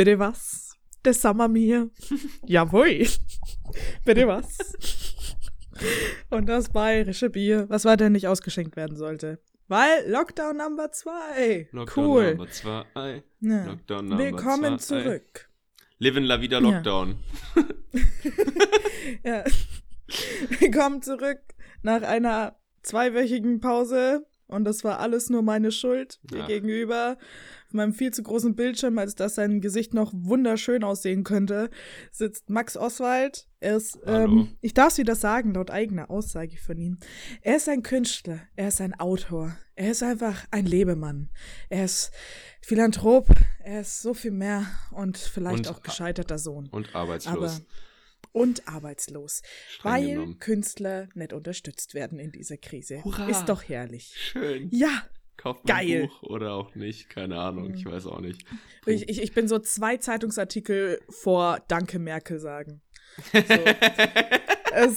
Bitte was? Der Sommer mir. Jawohl. Bitte was? Und das bayerische Bier, was weiter nicht ausgeschenkt werden sollte. Weil Lockdown Number 2. Lockdown cool. Number 2. Ja. Lockdown Number Willkommen zwei. zurück. Live in la vida Lockdown. Ja. Willkommen zurück nach einer zweiwöchigen Pause. Und das war alles nur meine Schuld. Hier Ach. gegenüber, meinem viel zu großen Bildschirm, als dass sein Gesicht noch wunderschön aussehen könnte, sitzt Max Oswald. Er ist, ähm, ich darf es wieder sagen, laut eigener Aussage von ihm. Er ist ein Künstler, er ist ein Autor, er ist einfach ein Lebemann. Er ist Philanthrop, er ist so viel mehr und vielleicht Und- auch gescheiterter Sohn. Und arbeitslos. Aber und arbeitslos, Streng weil genommen. Künstler nicht unterstützt werden in dieser Krise. Hurra. Ist doch herrlich. Schön. Ja, Kauft man geil. ein Buch oder auch nicht. Keine Ahnung, ich weiß auch nicht. ich, ich, ich bin so zwei Zeitungsartikel vor Danke Merkel sagen. So. es,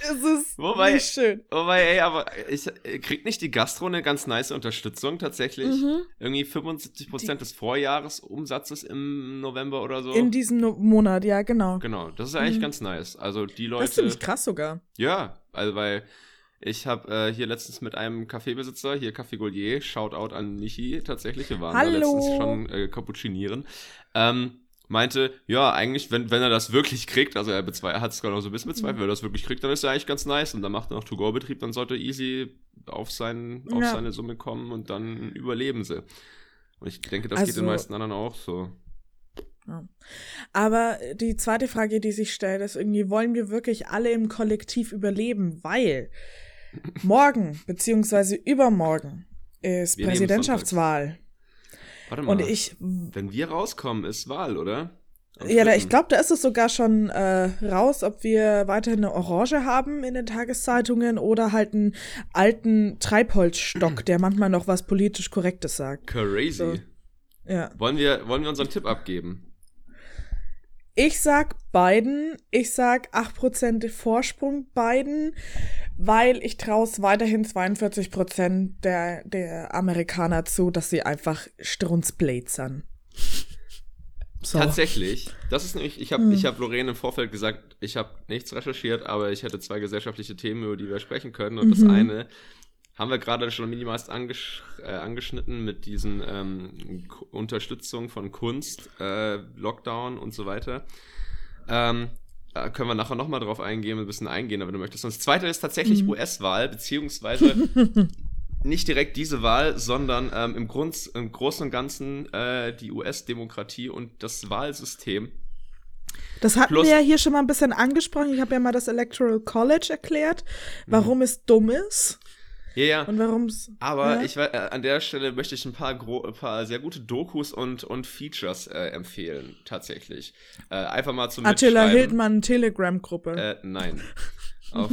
es ist Wobei- nicht schön. Wobei, ey, aber ich äh, kriegt nicht die Gastro eine ganz nice Unterstützung tatsächlich. Mhm. Irgendwie 75% des Vorjahresumsatzes im November oder so. In diesem No- Monat, ja, genau. genau, das ist eigentlich Mhm. ganz nice. Also die Das ist Leute. ziemlich krass sogar. Ja, also weil ich habe äh, hier letztens mit einem Kaffeebesitzer, hier Café Gaulier, Shoutout an Nichi tatsächlich, wir waren Hallo. da letztens schon äh, cappuccinieren, ähm, meinte, ja, eigentlich, wenn, wenn er das wirklich kriegt, also er hat es gerade noch so ein bisschen bezweifelt, Mhm. wenn er das wirklich kriegt, dann ist er eigentlich ganz nice und dann macht er noch To-Go-Betrieb, dann sollte easy auf, sein, auf Ja. seine Summe kommen und dann überleben sie. Und ich denke, das geht den Also- meisten anderen auch so. Aber die zweite Frage, die sich stellt, ist irgendwie, wollen wir wirklich alle im Kollektiv überleben? Weil morgen, beziehungsweise übermorgen, ist Wir Präsidentschaftswahl. Warte mal, Und ich, wenn wir rauskommen, ist Wahl, oder? Am ja, da, ich glaube, da ist es sogar schon äh, raus, ob wir weiterhin eine Orange haben in den Tageszeitungen oder halt einen alten Treibholzstock, der manchmal noch was politisch Korrektes sagt. Crazy. So. Ja. Wollen wir, wollen wir unseren Tipp abgeben? Ich sag beiden. Ich sag 8% Vorsprung beiden, weil ich traue es weiterhin 42% der, der Amerikaner zu, dass sie einfach strunzbläzern. So. Tatsächlich. Das ist nämlich, ich habe Hm. ich hab Lorraine im Vorfeld gesagt, ich habe nichts recherchiert, aber ich hätte zwei gesellschaftliche Themen, über die wir sprechen können. Und das Mhm. eine haben wir gerade schon minimalst angesch äh, angeschnitten mit diesen ähm, Unterstützung von Kunst, äh, Lockdown und so weiter. Ähm, da können wir nachher nochmal drauf eingehen, ein bisschen eingehen, wenn du möchtest. Und das zweite ist tatsächlich Mhm. US-Wahl, beziehungsweise nicht direkt diese Wahl, sondern ähm, im, Grund, im Großen und Ganzen äh, die US-Demokratie und das Wahlsystem. Das hatten Plus- wir ja hier schon mal ein bisschen angesprochen. Ich habe ja mal das Electoral College erklärt, warum es dumm ist Ja, ja. und warum es. Aber ja. ich äh, an der Stelle möchte ich ein paar, ein paar sehr gute Dokus und, und Features äh, empfehlen, tatsächlich. Äh, einfach mal zum Attila. Hildmann Telegram-Gruppe. Äh, nein. Auf,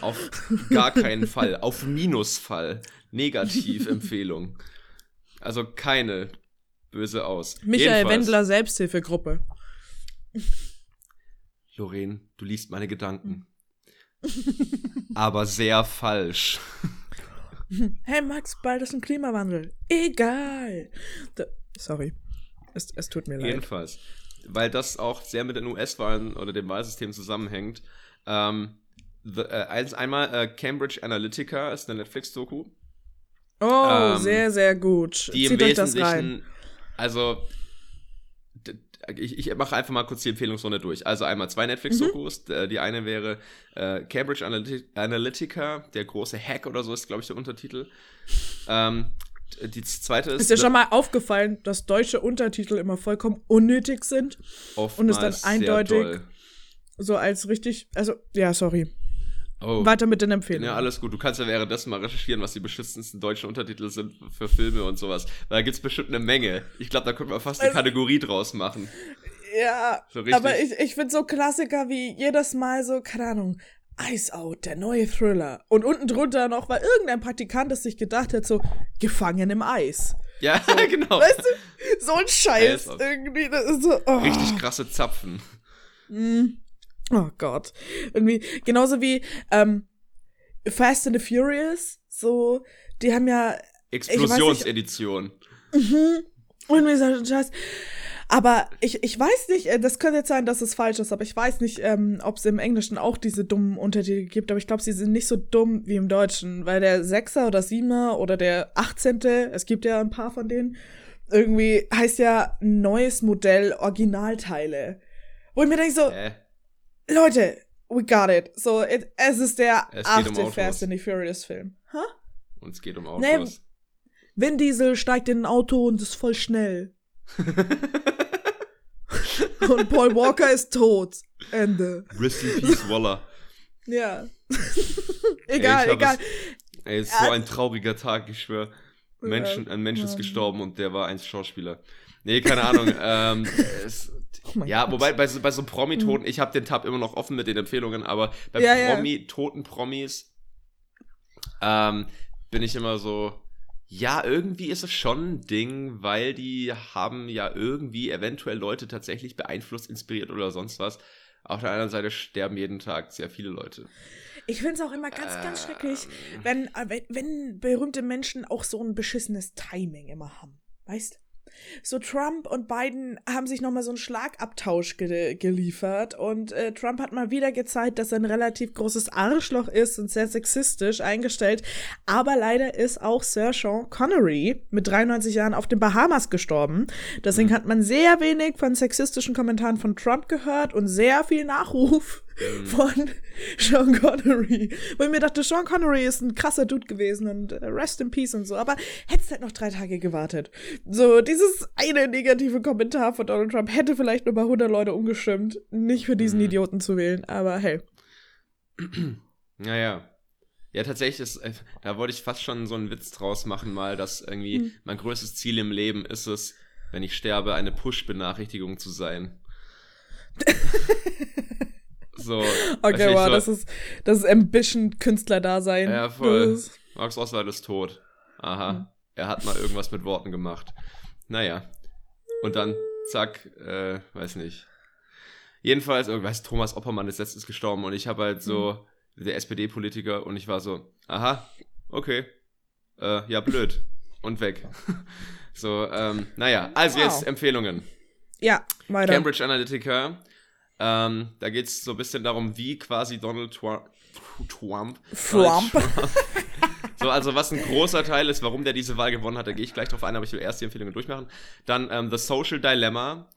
auf gar keinen Fall. Auf Minusfall. Negativ-Empfehlung. Also keine böse aus. Michael Jedenfalls, Wendler Selbsthilfegruppe. Lorraine, du liest meine Gedanken. Aber sehr falsch. Hey Max, bald ist ein Klimawandel. Egal. Da, sorry. Es, es tut mir leid. Jedenfalls. Weil das auch sehr mit den US-Wahlen oder dem Wahlsystem zusammenhängt. Ähm, the, äh, eins, einmal äh, Cambridge Analytica ist eine Netflix-Doku. Oh, Ähm, sehr, sehr gut. Die im Zieht rein. Wesentlichen, also ich, ich mache einfach mal kurz die Empfehlungsrunde durch. Also einmal zwei Netflix-Dokus. Mhm. Äh, Die eine wäre äh, Cambridge Analyti- Analytica, der große Hack oder so ist, glaube ich, der Untertitel. Ähm, die zweite ist, Ist dir schon mal aufgefallen, dass deutsche Untertitel immer vollkommen unnötig sind? und es dann oftmals eindeutig-. So als richtig, also, ja, sorry. Oh. Weiter mit den Empfehlungen. Ja, alles gut. Du kannst ja währenddessen mal recherchieren, was die beschissensten deutschen Untertitel sind für Filme und sowas. Weil da gibt's bestimmt eine Menge. Ich glaube, da könnte man fast eine Also- Kategorie draus machen. Ja, So aber ich, ich finde so Klassiker wie jedes Mal so, keine Ahnung, Ice Out, der neue Thriller. Und unten drunter noch, weil irgendein Praktikant es sich gedacht hat, so, gefangen im Eis. Ja, genau. Weißt du, so ein Scheiß irgendwie. So, oh. Richtig krasse Zapfen. Mm. Oh Gott. Irgendwie, genauso wie ähm, Fast and the Furious, so, die haben ja, Explosionsedition. mhm, Und mir sagt Scheiß. Aber ich, ich weiß nicht, äh, das könnte jetzt sein, dass es falsch ist, aber ich weiß nicht, ähm, ob es im Englischen auch diese dummen Untertitel gibt, aber ich glaube, sie sind nicht so dumm wie im Deutschen, weil der Sechser oder Siebener oder der Achtzehnte, es gibt ja ein paar von denen, irgendwie heißt ja neues Modell Originalteile. Wo ich mir denke so, äh. Leute, we got it. So, it, es ist der es achte um Fast and the Furious Film. Huh? Und es geht um Autos. Nee, Vin Diesel steigt in ein Auto und ist voll schnell. und Paul Walker ist tot. Ende. Rest in Peace, Waller. Ja. egal, ey, egal. Es, ey, es ist so ein trauriger Tag, ich schwöre. Menschen, ein Mensch ist gestorben und der war ein Schauspieler. Nee, keine Ahnung. ähm, es, oh ja, Gott. wobei bei so, bei so Promi-Toten, ich habe den Tab immer noch offen mit den Empfehlungen, aber bei ja, Promi, toten Promis ähm, bin ich immer so, ja, irgendwie ist es schon ein Ding, weil die haben ja irgendwie eventuell Leute tatsächlich beeinflusst, inspiriert oder sonst was. Auf der anderen Seite sterben jeden Tag sehr viele Leute. Ich finde es auch immer ganz, ähm, ganz schrecklich, wenn, äh, wenn, wenn berühmte Menschen auch so ein beschissenes Timing immer haben. Weißt? So Trump und Biden haben sich nochmal so einen Schlagabtausch ge geliefert und äh, Trump hat mal wieder gezeigt, dass er ein relativ großes Arschloch ist und sehr sexistisch eingestellt. Aber leider ist auch Sir Sean Connery mit 93 Jahren auf den Bahamas gestorben. Deswegen mhm. hat man sehr wenig von sexistischen Kommentaren von Trump gehört und sehr viel Nachruf mhm. von Sean Connery. Weil ich mir dachte, Sean Connery ist ein krasser Dude gewesen und äh, rest in peace und so. Aber hättest halt noch drei Tage gewartet. So, dieses eine negative Kommentar von Donald Trump hätte vielleicht nur bei 100 Leute umgestimmt, nicht für diesen mhm. Idioten zu wählen. Aber hey. Naja. Ja, tatsächlich ist, äh, da wollte ich fast schon so einen Witz draus machen, mal, dass irgendwie hm. mein größtes Ziel im Leben ist es, wenn ich sterbe, eine Push-Benachrichtigung zu sein. So, okay, wow, so, das ist, das ist Ambition-Künstler-Dasein. Ja, voll. Max Oswald ist tot. Aha. Mhm. Er hat mal irgendwas mit Worten gemacht. Naja. Und dann, zack, äh, weiß nicht. Jedenfalls, oh, weiß, Thomas Oppermann ist letztens gestorben und ich habe halt so, mhm. der SPD-Politiker, und ich war so, aha, okay. Äh, ja, blöd. und weg. so, ähm, naja, also wow. jetzt Empfehlungen. Ja, weiter. Cambridge Analytica ähm, da geht es so ein bisschen darum, wie quasi Donald Trump. Trump. Trump. so, also was ein großer Teil ist, warum der diese Wahl gewonnen hat, da gehe ich gleich drauf ein, aber ich will erst die Empfehlungen durchmachen. Dann ähm, The Social Dilemma.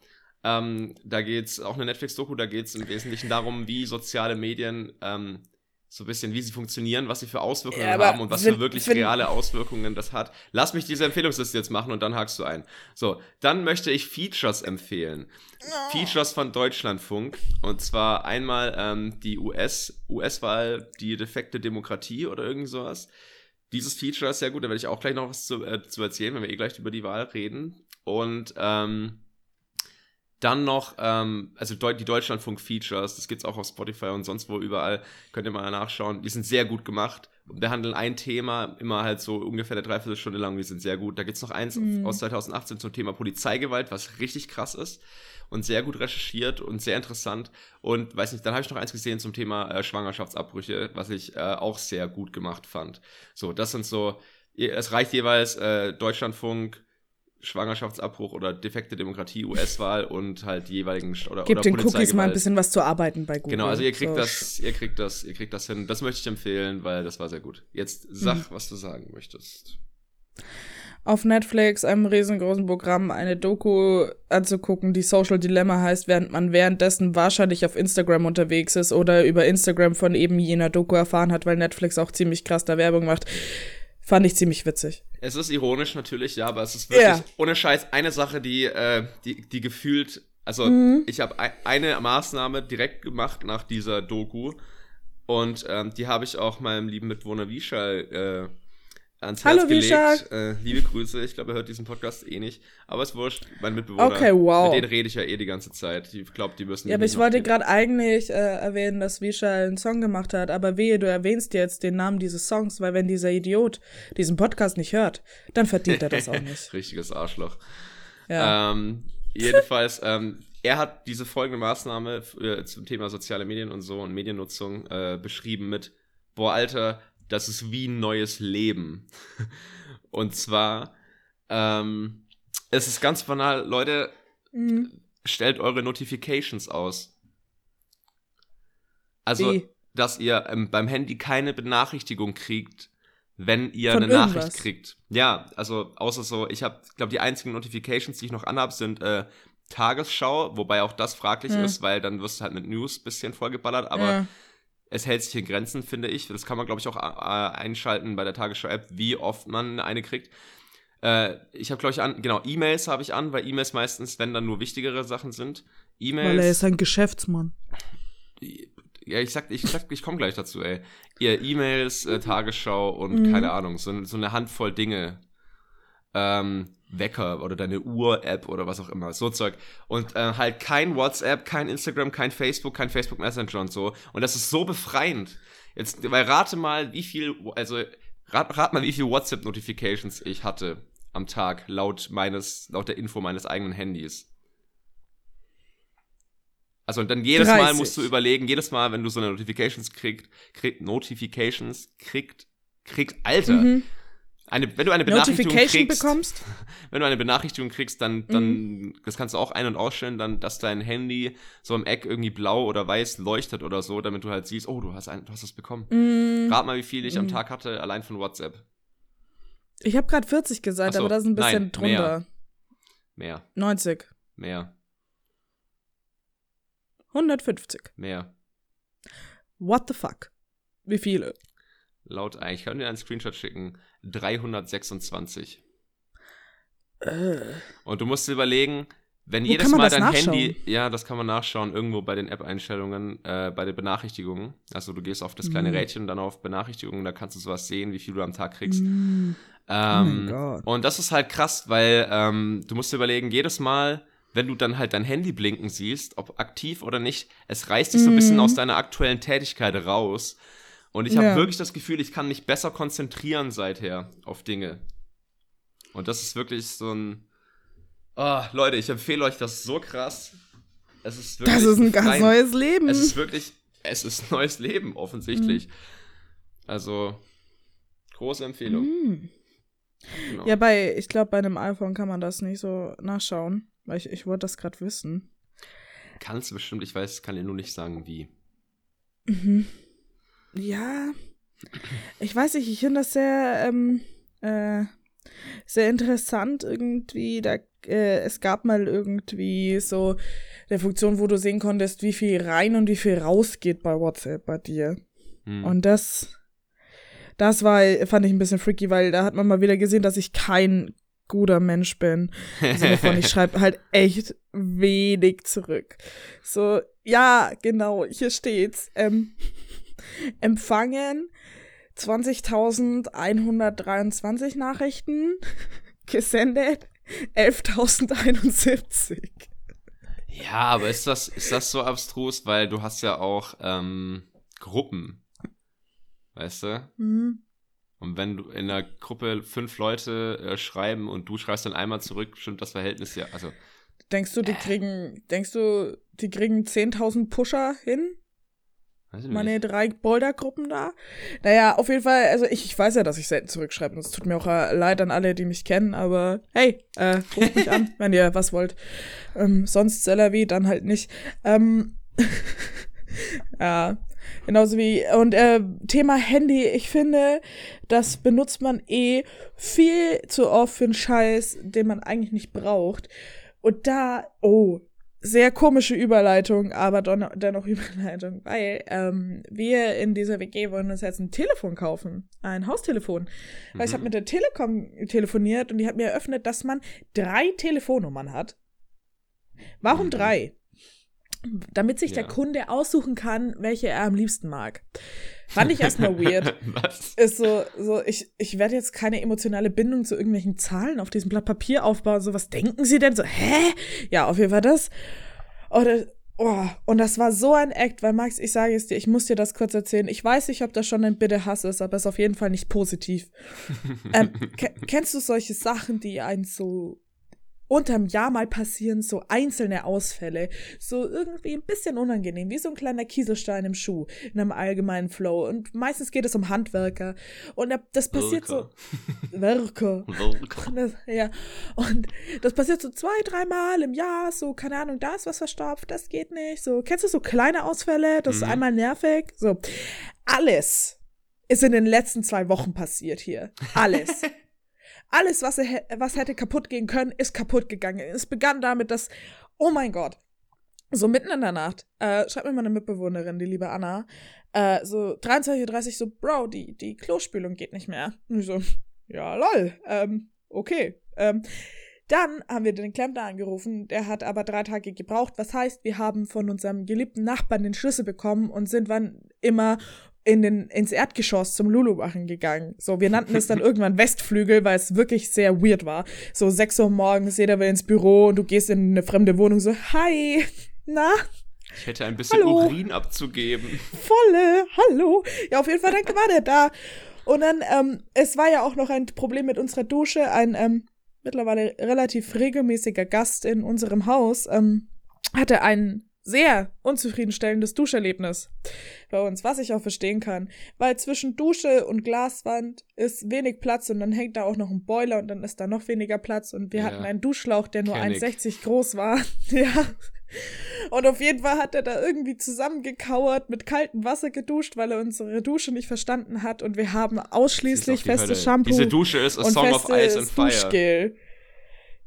Ähm, da geht es auch eine Netflix-Doku, da geht es im Wesentlichen darum, wie soziale Medien ähm, so ein bisschen, wie sie funktionieren, was sie für Auswirkungen ja, haben und was für wirklich reale Auswirkungen das hat. Lass mich diese Empfehlungsliste jetzt machen und dann hakst du ein. So, dann möchte ich Features empfehlen. Oh. Features von Deutschlandfunk. Und zwar einmal ähm, die US, US-Wahl, die defekte Demokratie oder irgend sowas. Dieses Feature ist sehr gut, da werde ich auch gleich noch was zu, äh, zu erzählen, wenn wir eh gleich über die Wahl reden. Und ähm, dann noch, ähm, also die Deutschlandfunk-Features, das gibt es auch auf Spotify und sonst wo überall, könnt ihr mal nachschauen. Die sind sehr gut gemacht. Behandeln ein Thema, immer halt so ungefähr eine Dreiviertelstunde lang, die sind sehr gut. Da gibt es noch eins mhm. aus 2018 zum Thema Polizeigewalt, was richtig krass ist und sehr gut recherchiert und sehr interessant. Und weiß nicht, dann habe ich noch eins gesehen zum Thema äh, Schwangerschaftsabbrüche, was ich äh, auch sehr gut gemacht fand. So, das sind so, es reicht jeweils äh, Deutschlandfunk, Schwangerschaftsabbruch oder defekte Demokratie, US-Wahl und halt jeweiligen oder Gib oder den Cookies mal ein bisschen was zu arbeiten bei Google. Genau, also ihr kriegt so. das, ihr kriegt das, ihr kriegt das hin. Das möchte ich empfehlen, weil das war sehr gut. Jetzt sag, mhm. was du sagen möchtest. Auf Netflix, einem riesengroßen Programm, eine Doku anzugucken, die Social Dilemma heißt, während man währenddessen wahrscheinlich auf Instagram unterwegs ist oder über Instagram von eben jener Doku erfahren hat, weil Netflix auch ziemlich krass da Werbung macht. Fand ich ziemlich witzig. Es ist ironisch natürlich, ja, aber es ist wirklich ja. ohne Scheiß eine Sache, die, äh, die, die gefühlt, also mhm. ich habe eine Maßnahme direkt gemacht nach dieser Doku und ähm, die habe ich auch meinem lieben Mitwohner Vishal äh, ans Herz Hallo, gelegt. Äh, liebe Grüße, ich glaube, er hört diesen Podcast eh nicht. Aber es wurscht, mein Mitbewohner. Okay, wow. Mit denen rede ich ja eh die ganze Zeit. Ich glaube, die müssen. Ja, aber ich wollte gerade eigentlich äh, erwähnen, dass Vishal einen Song gemacht hat. Aber wehe, du erwähnst jetzt den Namen dieses Songs, weil wenn dieser Idiot diesen Podcast nicht hört, dann verdient er das auch nicht. Richtiges Arschloch. Ja. Ähm, jedenfalls, ähm, er hat diese folgende Maßnahme äh, zum Thema soziale Medien und so und Mediennutzung äh, beschrieben mit, boah, Alter, das ist wie ein neues Leben. Und zwar, ähm, Es ist ganz banal, Leute, mhm. stellt eure Notifications aus. Also, Wie? dass ihr ähm, beim Handy keine Benachrichtigung kriegt, wenn ihr Von eine irgendwas. Nachricht kriegt. Ja, also außer so, ich habe, glaube die einzigen Notifications, die ich noch anhab, sind äh, Tagesschau, wobei auch das fraglich ja. ist, weil dann wirst du halt mit News bisschen vollgeballert, aber ja. Es hält sich in Grenzen, finde ich. Das kann man, glaube ich, auch äh, einschalten bei der Tagesschau-App, wie oft man eine kriegt. Äh, ich habe, glaube ich, an, genau, E-Mails habe ich an, weil E-Mails meistens, wenn dann nur wichtigere Sachen sind. E-Mails. Weil er ist ein Geschäftsmann. Ja, ich sag, ich sag, ich komme gleich dazu, ey. Ihr E-Mails, äh, Tagesschau und mhm. keine Ahnung, so, so eine Handvoll Dinge. Ähm, Wecker oder deine Uhr-App oder was auch immer, so Zeug. Und äh, halt kein WhatsApp, kein Instagram, kein Facebook, kein Facebook Messenger und so. Und das ist so befreiend. Jetzt, weil rate mal, wie viel, also rat, rat mal, wie viel WhatsApp-Notifications ich hatte am Tag, laut meines, laut der Info meines eigenen Handys. Also und dann jedes 30. Mal musst du überlegen, jedes Mal, wenn du so eine Notifications kriegst, kriegt Notifications kriegt, kriegt, Alter. Mhm. Eine, wenn du eine Benachrichtigung kriegst, bekommst? wenn du eine Benachrichtigung kriegst, dann, dann, mhm. das kannst du auch ein- und ausstellen, dann, dass dein Handy so im Eck irgendwie blau oder weiß leuchtet oder so, damit du halt siehst, oh, du hast ein, du hast das bekommen. Mhm. Rat mal, wie viel ich mhm. am Tag hatte, allein von WhatsApp. Ich habe gerade 40 gesagt, so, aber das ist ein bisschen nein, drunter. Mehr. mehr. 90. Mehr. 150. Mehr. What the fuck? Wie viele? Laut, ich kann dir einen Screenshot schicken. 326. Äh. Und du musst dir überlegen, wenn Wo jedes Mal dein? Handy, ja, das kann man nachschauen, irgendwo bei den App-Einstellungen, äh, bei den Benachrichtigungen. Also du gehst auf das kleine mm. Rädchen und dann auf Benachrichtigungen, da kannst du sowas sehen, wie viel du am Tag kriegst. Mm. Ähm, oh und das ist halt krass, weil ähm, du musst dir überlegen, jedes Mal, wenn du dann halt dein Handy blinken siehst, ob aktiv oder nicht, es reißt dich so ein bisschen mhm. aus deiner aktuellen Tätigkeit raus. Und ich habe ja. wirklich das Gefühl, ich kann mich besser konzentrieren seither auf Dinge. Und das ist wirklich so ein. Oh, Leute, ich empfehle euch das so krass. Es ist wirklich. Das ist ein ganz neues Leben. Es ist wirklich. Es ist neues Leben, offensichtlich. Mhm. Also, große Empfehlung. Mhm. Genau. Ja, bei, ich glaube, bei einem iPhone kann man das nicht so nachschauen. Weil ich, ich wollte das gerade wissen. Kannst du bestimmt, ich weiß, kann dir nur nicht sagen, wie. Mhm. Ja. Ich weiß nicht, ich finde das sehr, ähm, äh, sehr interessant irgendwie. Da, äh, es gab mal irgendwie so eine Funktion, wo du sehen konntest, wie viel rein und wie viel rausgeht bei WhatsApp bei dir. Hm. Und das, das war, fand ich ein bisschen freaky, weil da hat man mal wieder gesehen, dass ich kein guter Mensch bin. Im ich schreibe halt echt wenig zurück. So, ja, genau, hier steht's. Ähm, empfangen 20.123 Nachrichten, gesendet 11.071. Ja, aber ist das, ist das so abstrus, weil du hast ja auch ähm, Gruppen, weißt du? Mhm. Und wenn du in einer Gruppe fünf Leute äh, schreiben und du schreibst dann einmal zurück, stimmt das Verhältnis ja. Also. Denkst du, die äh. kriegen, denkst du, die kriegen 10.000 Pusher hin? Meine drei Boulder-Gruppen da. Naja, auf jeden Fall, also ich, ich weiß ja, dass ich selten zurückschreibe. Es tut mir auch äh, leid an alle, die mich kennen, aber hey, äh, ruft mich an, wenn ihr was wollt. Ähm, sonst Cellavi, dann halt nicht. Ähm, ja, Genauso wie, und äh, Thema Handy, ich finde, das benutzt man eh viel zu oft für einen Scheiß, den man eigentlich nicht braucht. Und da, oh, sehr komische Überleitung, aber dennoch Überleitung, weil ähm, wir in dieser WG wollen uns jetzt ein Telefon kaufen, ein Haustelefon. Mhm. Weil ich habe mhm. mit der Telekom telefoniert und die hat mir eröffnet, dass man drei Telefonnummern hat. Warum mhm. drei? Damit sich ja. der Kunde aussuchen kann, welche er am liebsten mag. Fand ich erstmal weird. Was? Ist so, so ich, ich werde jetzt keine emotionale Bindung zu irgendwelchen Zahlen auf diesem Blatt Papier aufbauen. So, was denken Sie denn? So, hä? Ja, auf jeden Fall das. Oder, oh, und das war so ein Act, weil Max, ich sage es dir, ich muss dir das kurz erzählen. Ich weiß nicht, ob das schon ein Bitte Hass ist, aber es ist auf jeden Fall nicht positiv. ähm, kennst du solche Sachen, die einen so unterm Jahr mal passieren so einzelne Ausfälle. So irgendwie ein bisschen unangenehm, wie so ein kleiner Kieselstein im Schuh, in einem allgemeinen Flow. Und meistens geht es um Handwerker. Und das passiert Werker. so. Das, ja. Und das passiert so zwei, dreimal im Jahr. So, keine Ahnung, da ist was verstopft, das geht nicht. So, kennst du so kleine Ausfälle? Das mhm. ist einmal nervig. So. Alles ist in den letzten zwei Wochen passiert hier. Alles. Alles, was, er, was hätte kaputt gehen können, ist kaputt gegangen. Es begann damit, dass, oh mein Gott, so mitten in der Nacht, äh, schreibt mir meine Mitbewohnerin, die liebe Anna, äh, so 23.30 Uhr, so, Bro, die, die Klospülung geht nicht mehr. Und ich so, ja, lol, ähm, okay. Ähm, dann haben wir den Klempner angerufen, der hat aber drei Tage gebraucht. Was heißt, wir haben von unserem geliebten Nachbarn den Schlüssel bekommen und sind wann immer in den, ins Erdgeschoss zum Lulu machen gegangen. So, wir nannten es dann irgendwann Westflügel, weil es wirklich sehr weird war. So sechs Uhr morgens, jeder will ins Büro und du gehst in eine fremde Wohnung so, hi, na? Ich hätte ein bisschen hallo. Urin abzugeben. Volle, hallo. Ja, auf jeden Fall, danke war der da. Und dann, ähm, es war ja auch noch ein Problem mit unserer Dusche. Ein ähm, mittlerweile relativ regelmäßiger Gast in unserem Haus ähm, hatte einen sehr unzufriedenstellendes Duscherlebnis bei uns, was ich auch verstehen kann. Weil zwischen Dusche und Glaswand ist wenig Platz und dann hängt da auch noch ein Boiler und dann ist da noch weniger Platz und wir ja. hatten einen Duschschlauch, der nur 1,60 groß war. ja. Und auf jeden Fall hat er da irgendwie zusammengekauert, mit kaltem Wasser geduscht, weil er unsere Dusche nicht verstanden hat und wir haben ausschließlich festes Shampoo. Diese Dusche ist a Song of Ice and Fire. Duschgel.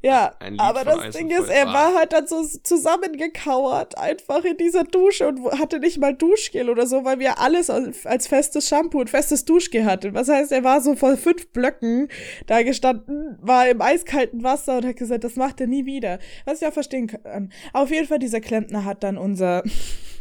Ja, aber das Ding ist, er war halt dann so zusammengekauert einfach in dieser Dusche und hatte nicht mal Duschgel oder so, weil wir alles als, festes Shampoo und festes Duschgel hatten. Was heißt, er war so vor fünf Blöcken da gestanden, war im eiskalten Wasser und hat gesagt, das macht er nie wieder. Was ich auch verstehen kann. Auf jeden Fall, dieser Klempner hat dann unser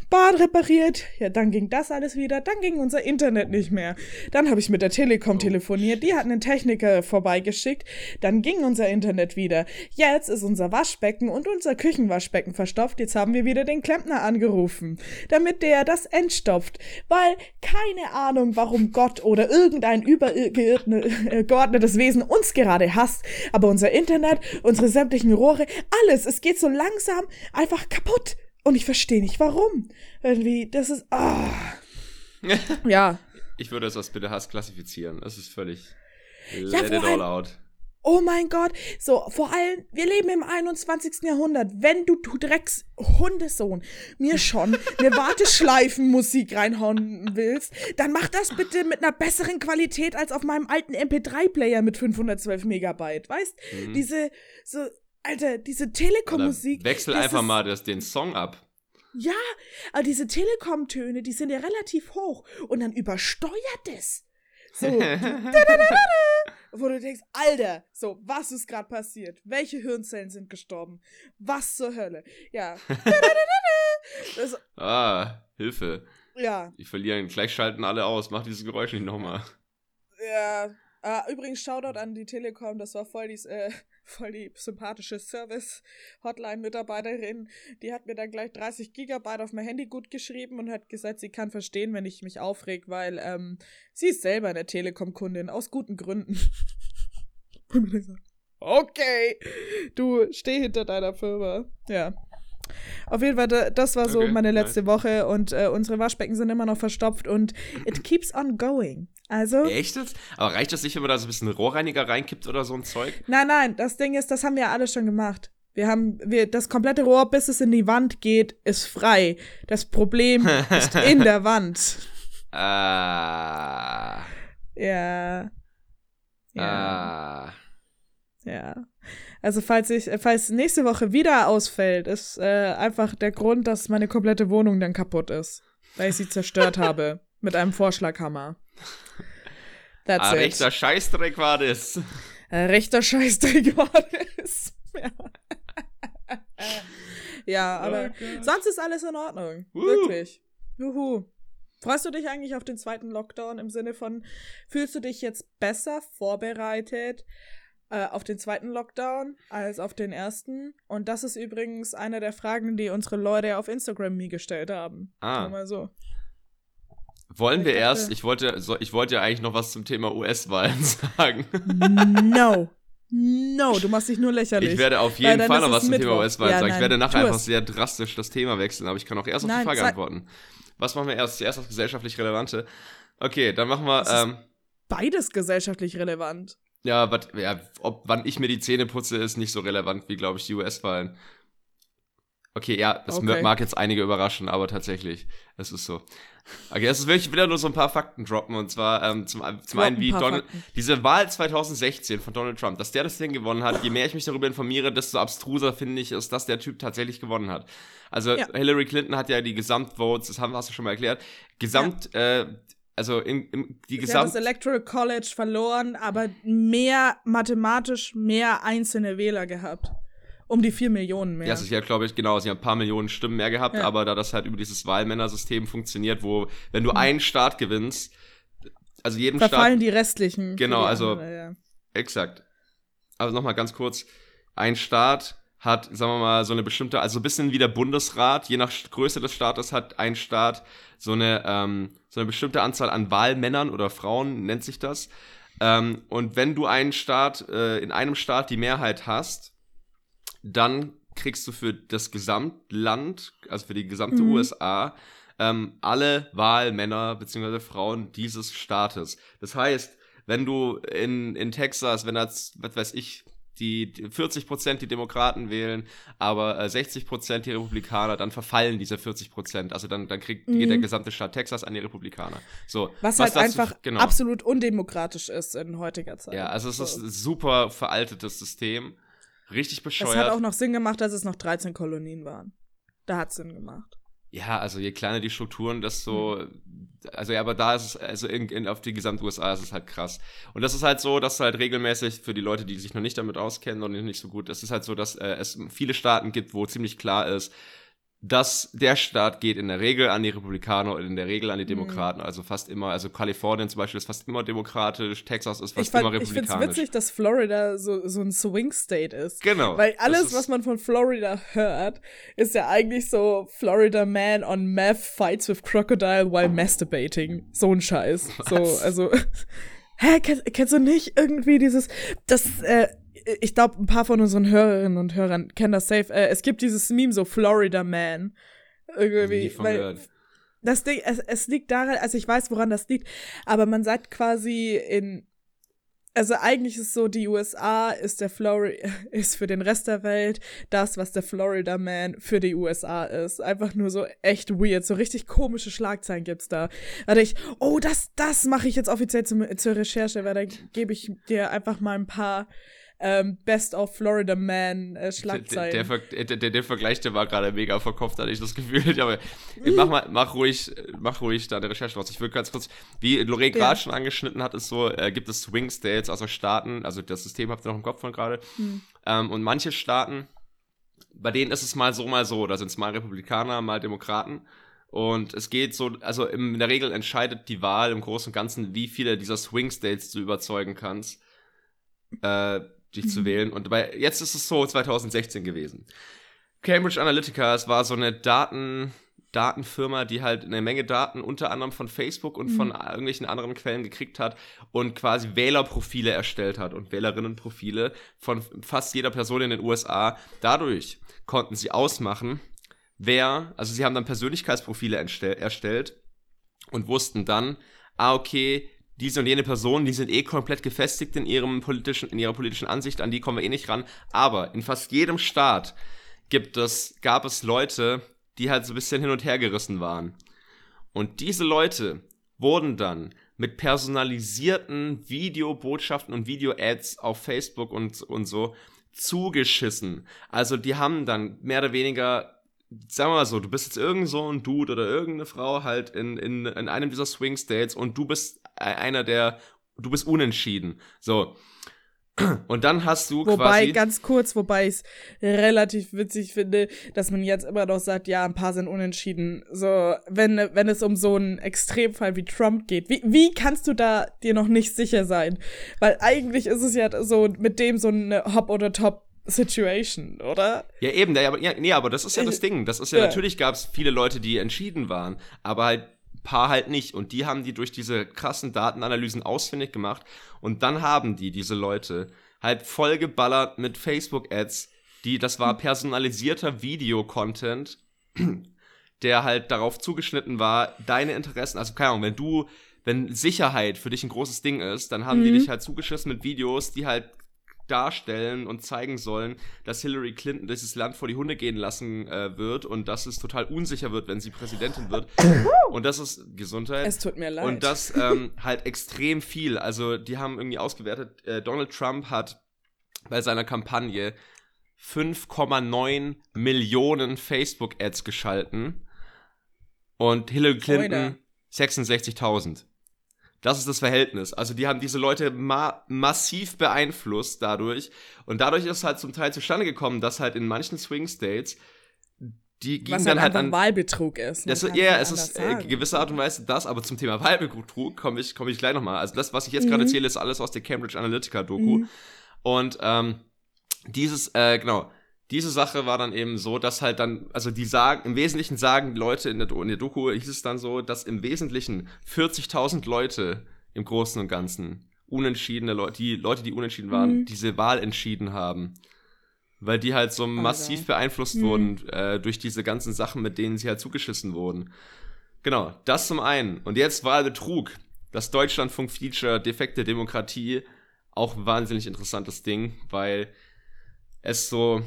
Bad repariert. Ja, dann ging das alles wieder. Dann ging unser Internet nicht mehr. Dann habe ich mit der Telekom oh. telefoniert. Die hatten einen Techniker vorbeigeschickt. Dann ging unser Internet wieder. Jetzt ist unser Waschbecken und unser Küchenwaschbecken verstopft. Jetzt haben wir wieder den Klempner angerufen, damit der das entstopft. Weil keine Ahnung, warum Gott oder irgendein übergeordnetes Wesen uns gerade hasst. Aber unser Internet, unsere sämtlichen Rohre, alles, es geht so langsam einfach kaputt. Und ich verstehe nicht, warum. Irgendwie, das ist. Ah. ja. Ich würde es als bitte Hass klassifizieren. Das ist völlig. Ja, let it all out. Oh mein Gott. So, vor allem, wir leben im 21. Jahrhundert. Wenn du, du Drecks Hundesohn mir schon eine Warteschleifenmusik reinhauen willst, dann mach das bitte mit einer besseren Qualität als auf meinem alten MP3-Player mit 512 Megabyte. Weißt? Mhm. Diese, so, Alter, diese Telekom-Musik. Wechsel einfach mal das, den Song ab. Ja, aber diese Telekom-Töne, die sind ja relativ hoch und dann übersteuert es. So. wo du denkst, Alter, so, was ist gerade passiert? Welche Hirnzellen sind gestorben? Was zur Hölle? Ja. das, ah, Hilfe. Ja. Die verlieren, gleich schalten alle aus. Mach dieses Geräusch nicht nochmal. Ja. Uh, übrigens, Shoutout an die Telekom, das war voll, dies, äh, voll die sympathische Service-Hotline-Mitarbeiterin. Die hat mir dann gleich 30 Gigabyte auf mein Handy gut geschrieben und hat gesagt, sie kann verstehen, wenn ich mich aufreg, weil ähm, sie ist selber eine Telekom-Kundin, aus guten Gründen. okay, du steh hinter deiner Firma. Ja. Auf jeden Fall, das war so okay, meine letzte nice. Woche und äh, unsere Waschbecken sind immer noch verstopft und it keeps on going. Also. Echt jetzt? Aber reicht das nicht, wenn man da so ein bisschen Rohrreiniger reinkippt oder so ein Zeug? Nein, nein, das Ding ist, das haben wir alles schon gemacht. Wir haben, wir, das komplette Rohr, bis es in die Wand geht, ist frei. Das Problem ist in der Wand. Ah. Ja. Ja. Ah. Ja. Also falls ich, falls nächste Woche wieder ausfällt, ist äh, einfach der Grund, dass meine komplette Wohnung dann kaputt ist, weil ich sie zerstört habe mit einem Vorschlaghammer. That's ah, it. rechter Scheißdreck war das. Äh, rechter Scheißdreck war das. ja, ja aber oh sonst ist alles in Ordnung. Uh. Wirklich. Juhu. Freust du dich eigentlich auf den zweiten Lockdown im Sinne von, fühlst du dich jetzt besser vorbereitet äh, auf den zweiten Lockdown als auf den ersten. Und das ist übrigens eine der Fragen, die unsere Leute auf Instagram mir gestellt haben. Ah. Mal so. Wollen wir erst, ich wollte, ich wollte ja eigentlich noch was zum Thema US-Wahlen sagen. No. No, du machst dich nur lächerlich. Ich werde auf jeden Fall noch was zum Thema US-Wahl ja, sagen. ich werde nachher einfach sehr drastisch das Thema wechseln, aber ich kann auch erst auf nein, die Frage antworten. Was machen wir erst? Zuerst das gesellschaftlich Relevante. Okay, dann machen wir. Ähm, beides gesellschaftlich relevant. Ja, but, ja, ob wann ich mir die Zähne putze, ist nicht so relevant wie, glaube ich, die US-Wahlen. Okay, ja, das okay. mag jetzt einige überraschen, aber tatsächlich, es ist so. Okay, das ist wirklich wieder nur so ein paar Fakten droppen. Und zwar ähm, zum, zum einen, wie Donald, diese Wahl 2016 von Donald Trump, dass der das Ding gewonnen hat, je mehr ich mich darüber informiere, desto abstruser finde ich es, dass der Typ tatsächlich gewonnen hat. Also ja. Hillary Clinton hat ja die Gesamtvotes, das haben, hast du schon mal erklärt, Gesamt, ja. äh, also in, in die Gesamt... Sie hat das Electoral College verloren, aber mehr, mathematisch mehr einzelne Wähler gehabt. Um die vier Millionen mehr. Ja, sie hat, glaube ich, genau, sie haben ein paar Millionen Stimmen mehr gehabt, ja. aber da das halt über dieses Wahlmännersystem funktioniert, wo, wenn du mhm. einen Staat gewinnst, also jeden Verfallen Staat. Verfallen die restlichen. Genau, die also. Andere, ja. Exakt. Also nochmal ganz kurz. Ein Staat hat, sagen wir mal, so eine bestimmte, also ein bisschen wie der Bundesrat, je nach Größe des Staates hat ein Staat so eine, ähm, so eine bestimmte Anzahl an Wahlmännern oder Frauen, nennt sich das. Ähm, und wenn du einen Staat, äh, in einem Staat die Mehrheit hast, dann kriegst du für das Gesamtland, also für die gesamte mhm. USA, ähm, alle Wahlmänner bzw. Frauen dieses Staates. Das heißt, wenn du in, in Texas, wenn das, was weiß ich, die, die 40 Prozent die Demokraten wählen, aber äh, 60 Prozent die Republikaner, dann verfallen diese 40 Prozent. Also dann, dann kriegt, mhm. geht der gesamte Staat Texas an die Republikaner. So, was, was halt einfach genau. absolut undemokratisch ist in heutiger Zeit. Ja, also es ist ein super veraltetes System. Richtig bescheuert. Es hat auch noch Sinn gemacht, dass es noch 13 Kolonien waren. Da hat es Sinn gemacht. Ja, also je kleiner die Strukturen, desto. Also ja, aber da ist es, also in, in, auf die gesamte USA ist es halt krass. Und das ist halt so, dass halt regelmäßig für die Leute, die sich noch nicht damit auskennen und nicht so gut, das ist halt so, dass äh, es viele Staaten gibt, wo ziemlich klar ist, dass der Staat geht in der Regel an die Republikaner und in der Regel an die mhm. Demokraten, also fast immer, also Kalifornien zum Beispiel ist fast immer demokratisch, Texas ist fast fand, immer republikanisch. Ich finde es witzig, dass Florida so, so ein Swing State ist. Genau. Weil alles, was man von Florida hört, ist ja eigentlich so Florida man on meth fights with crocodile while masturbating. So ein Scheiß. Was? So, also, hä, kennst, kennst du nicht irgendwie dieses, das, äh, ich glaube, ein paar von unseren Hörerinnen und Hörern kennen das safe. Äh, es gibt dieses Meme, so Florida Man. Irgendwie. Weil, das Ding, es, es liegt daran, also ich weiß, woran das liegt, aber man sagt quasi in, also eigentlich ist so, die USA ist der Florida, ist für den Rest der Welt das, was der Florida Man für die USA ist. Einfach nur so echt weird, so richtig komische Schlagzeilen gibt's da. Warte ich, oh, das, das mache ich jetzt offiziell zum, zur Recherche, weil da gebe ich dir einfach mal ein paar ähm, Best of Florida Man äh, Schlagzeilen. Der, der, der, der, der Vergleich, der war gerade mega verkopft, hatte ich das Gefühl. Aber mach mal, mach ruhig, mach ruhig da eine Recherche raus. Ich will ganz kurz, wie Lorraine gerade ja. schon angeschnitten hat, ist so, äh, gibt es Swing States, also Staaten, also das System habt ihr noch im Kopf von gerade. Hm. Ähm, und manche Staaten, bei denen ist es mal so, mal so. Da sind es mal Republikaner, mal Demokraten. Und es geht so, also in der Regel entscheidet die Wahl im Großen und Ganzen, wie viele dieser Swing States du überzeugen kannst. Äh, dich mhm. zu wählen. Und bei, jetzt ist es so 2016 gewesen. Cambridge Analytica, es war so eine Daten, Datenfirma, die halt eine Menge Daten unter anderem von Facebook und mhm. von irgendwelchen anderen Quellen gekriegt hat und quasi Wählerprofile erstellt hat und Wählerinnenprofile von fast jeder Person in den USA. Dadurch konnten sie ausmachen, wer, also sie haben dann Persönlichkeitsprofile erstellt und wussten dann, ah, okay, diese und jene Personen, die sind eh komplett gefestigt in ihrem politischen, in ihrer politischen Ansicht, an die kommen wir eh nicht ran. Aber in fast jedem Staat gibt es, gab es Leute, die halt so ein bisschen hin und her gerissen waren. Und diese Leute wurden dann mit personalisierten Videobotschaften und Video-Ads auf Facebook und, und so zugeschissen. Also die haben dann mehr oder weniger sagen wir mal so, du bist jetzt irgend so ein Dude oder irgendeine Frau halt in, in, in einem dieser Swing States und du bist einer der, du bist unentschieden. So. Und dann hast du wobei, quasi. Wobei, ganz kurz, wobei ich es relativ witzig finde, dass man jetzt immer noch sagt, ja, ein paar sind unentschieden. So, wenn, wenn es um so einen Extremfall wie Trump geht, wie, wie kannst du da dir noch nicht sicher sein? Weil eigentlich ist es ja so mit dem so eine Hop- oder Top Situation, oder? Ja, eben, ja, nee, aber das ist ja das Ding. Das ist ja, ja. natürlich gab es viele Leute, die entschieden waren, aber halt paar halt nicht. Und die haben die durch diese krassen Datenanalysen ausfindig gemacht. Und dann haben die, diese Leute, halt vollgeballert mit Facebook-Ads, die, das war personalisierter Videocontent, der halt darauf zugeschnitten war, deine Interessen, also keine Ahnung, wenn du, wenn Sicherheit für dich ein großes Ding ist, dann haben mhm. die dich halt zugeschissen mit Videos, die halt darstellen und zeigen sollen, dass Hillary Clinton dieses Land vor die Hunde gehen lassen äh, wird und dass es total unsicher wird, wenn sie Präsidentin wird. und das ist Gesundheit. Es tut mir leid. Und das ähm, halt extrem viel. Also die haben irgendwie ausgewertet, äh, Donald Trump hat bei seiner Kampagne 5,9 Millionen Facebook-Ads geschalten und Hillary Clinton 66.000. Das ist das Verhältnis. Also die haben diese Leute ma massiv beeinflusst dadurch. Und dadurch ist halt zum Teil zustande gekommen, dass halt in manchen Swing States die gingen Was dann halt, halt an Wahlbetrug ist. Das, ja, yeah, es ist äh, gewisse Art und Weise das, aber zum Thema Wahlbetrug komme ich, komm ich gleich nochmal. Also das, was ich jetzt mhm. gerade erzähle, ist alles aus der Cambridge Analytica-Doku. Mhm. Und ähm, dieses, äh, genau, diese Sache war dann eben so, dass halt dann, also die sagen, im Wesentlichen sagen die Leute in der, in der Doku, hieß es dann so, dass im Wesentlichen 40.000 Leute im Großen und Ganzen unentschiedene Leute, die Leute, die unentschieden waren, mhm. diese Wahl entschieden haben. Weil die halt so massiv okay. beeinflusst mhm. wurden äh, durch diese ganzen Sachen, mit denen sie halt zugeschissen wurden. Genau, das zum einen. Und jetzt Wahlbetrug. Das Deutschlandfunk-Feature Defekte Demokratie. Auch ein wahnsinnig interessantes Ding, weil es so,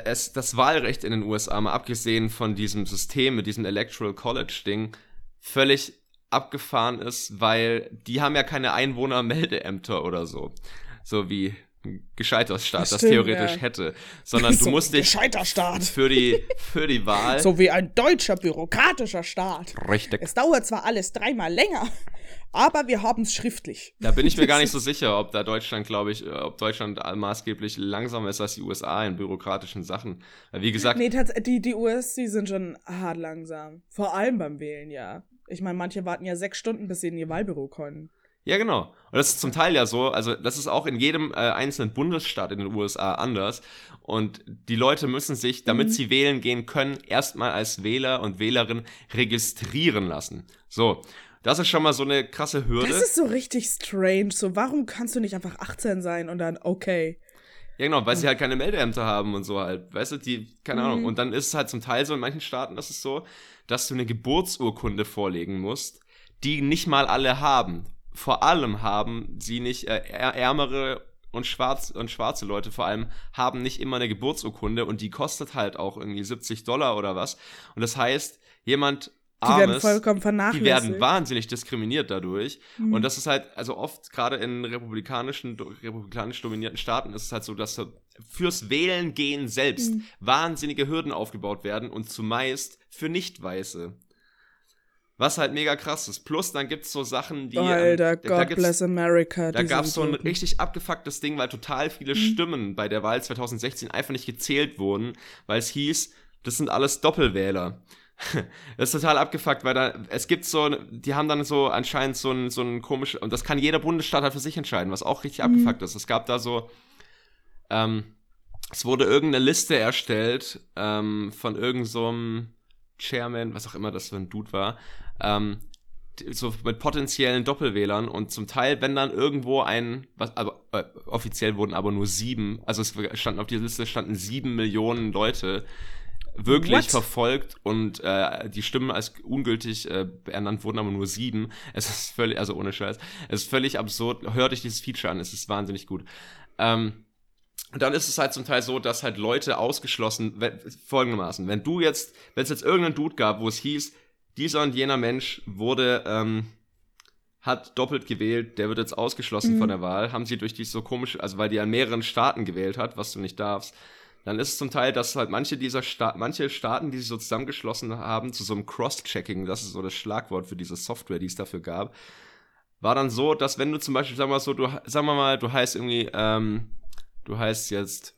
es, das Wahlrecht in den USA, mal abgesehen von diesem System mit diesem Electoral College Ding, völlig abgefahren ist, weil die haben ja keine Einwohnermeldeämter oder so. So wie ein gescheiter Staat das, das theoretisch ja. hätte, sondern du so musst dich für die für die Wahl so wie ein deutscher bürokratischer Staat. Richtig. Es dauert zwar alles dreimal länger, aber wir haben es schriftlich. Da bin ich mir gar nicht so sicher, ob da Deutschland, glaube ich, ob Deutschland maßgeblich langsamer ist als die USA in bürokratischen Sachen. Wie gesagt. Nee, die, die US, die sind schon hart langsam. Vor allem beim Wählen, ja. Ich meine, manche warten ja sechs Stunden, bis sie in ihr Wahlbüro können. Ja, genau. Und das ist zum Teil ja so, also das ist auch in jedem äh, einzelnen Bundesstaat in den USA anders. Und die Leute müssen sich, damit mhm. sie wählen gehen können, erstmal als Wähler und Wählerin registrieren lassen. So. Das ist schon mal so eine krasse Hürde. Das ist so richtig strange. So, warum kannst du nicht einfach 18 sein und dann okay? Ja, genau, weil sie halt keine Meldeämter haben und so halt. Weißt du, die, keine mhm. Ahnung. Und dann ist es halt zum Teil so in manchen Staaten, das ist so, dass du eine Geburtsurkunde vorlegen musst, die nicht mal alle haben. Vor allem haben sie nicht äh, ärmere und, schwarz, und schwarze Leute vor allem haben nicht immer eine Geburtsurkunde und die kostet halt auch irgendwie 70 Dollar oder was. Und das heißt, jemand Armes, die werden vollkommen vernachlässigt. Die werden wahnsinnig diskriminiert dadurch. Mhm. Und das ist halt, also oft, gerade in republikanischen, republikanisch dominierten Staaten ist es halt so, dass fürs Wählen gehen selbst mhm. wahnsinnige Hürden aufgebaut werden und zumeist für Nicht-Weiße. Was halt mega krass ist. Plus, dann gibt's so Sachen, die. Alter, ähm, God da bless America. Da gab's so ein richtig abgefucktes Ding, weil total viele mhm. Stimmen bei der Wahl 2016 einfach nicht gezählt wurden, weil es hieß, das sind alles Doppelwähler. Das ist total abgefuckt, weil da, es gibt so, die haben dann so anscheinend so ein, so ein komisches, und das kann jeder Bundesstaat halt für sich entscheiden, was auch richtig mhm. abgefuckt ist. Es gab da so, ähm, es wurde irgendeine Liste erstellt ähm, von irgendeinem so Chairman, was auch immer das für ein Dude war, ähm, so mit potenziellen Doppelwählern und zum Teil, wenn dann irgendwo ein, was, aber äh, offiziell wurden aber nur sieben, also es standen auf dieser Liste standen sieben Millionen Leute, wirklich What? verfolgt und äh, die Stimmen als ungültig äh, ernannt wurden, aber nur sieben. Es ist völlig, also ohne Scheiß, es ist völlig absurd. Hört euch dieses Feature an, es ist wahnsinnig gut. Ähm, dann ist es halt zum Teil so, dass halt Leute ausgeschlossen, folgendermaßen, wenn du jetzt, wenn es jetzt irgendeinen Dude gab, wo es hieß, dieser und jener Mensch wurde, ähm, hat doppelt gewählt, der wird jetzt ausgeschlossen mhm. von der Wahl, haben sie durch die so komische, also weil die an mehreren Staaten gewählt hat, was du nicht darfst, dann ist es zum Teil, dass halt manche dieser Sta manche Staaten, die sich so zusammengeschlossen haben, zu so einem Cross-Checking, das ist so das Schlagwort für diese Software, die es dafür gab, war dann so, dass wenn du zum Beispiel, sag mal so, du, sagen wir mal, du heißt irgendwie, ähm, du heißt jetzt,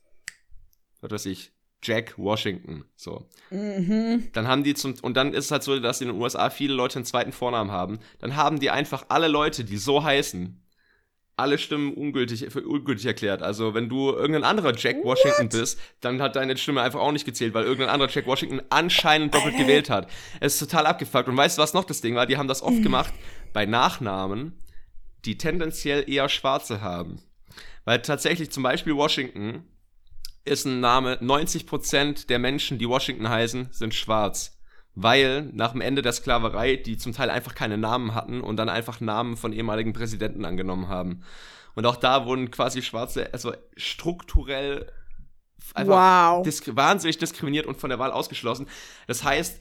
was weiß ich, Jack Washington, so. Mhm. Dann haben die zum, und dann ist es halt so, dass in den USA viele Leute einen zweiten Vornamen haben. Dann haben die einfach alle Leute, die so heißen, alle Stimmen ungültig, für ungültig erklärt. Also wenn du irgendein anderer Jack Washington What? bist, dann hat deine Stimme einfach auch nicht gezählt, weil irgendein anderer Jack Washington anscheinend doppelt gewählt hat. Es ist total abgefuckt. Und weißt du, was noch das Ding war? Die haben das oft gemacht bei Nachnamen, die tendenziell eher Schwarze haben. Weil tatsächlich zum Beispiel Washington ist ein Name, 90% der Menschen, die Washington heißen, sind schwarz. Weil nach dem Ende der Sklaverei die zum Teil einfach keine Namen hatten und dann einfach Namen von ehemaligen Präsidenten angenommen haben. Und auch da wurden quasi Schwarze, also strukturell einfach Wow. disk wahnsinnig diskriminiert und von der Wahl ausgeschlossen. Das heißt,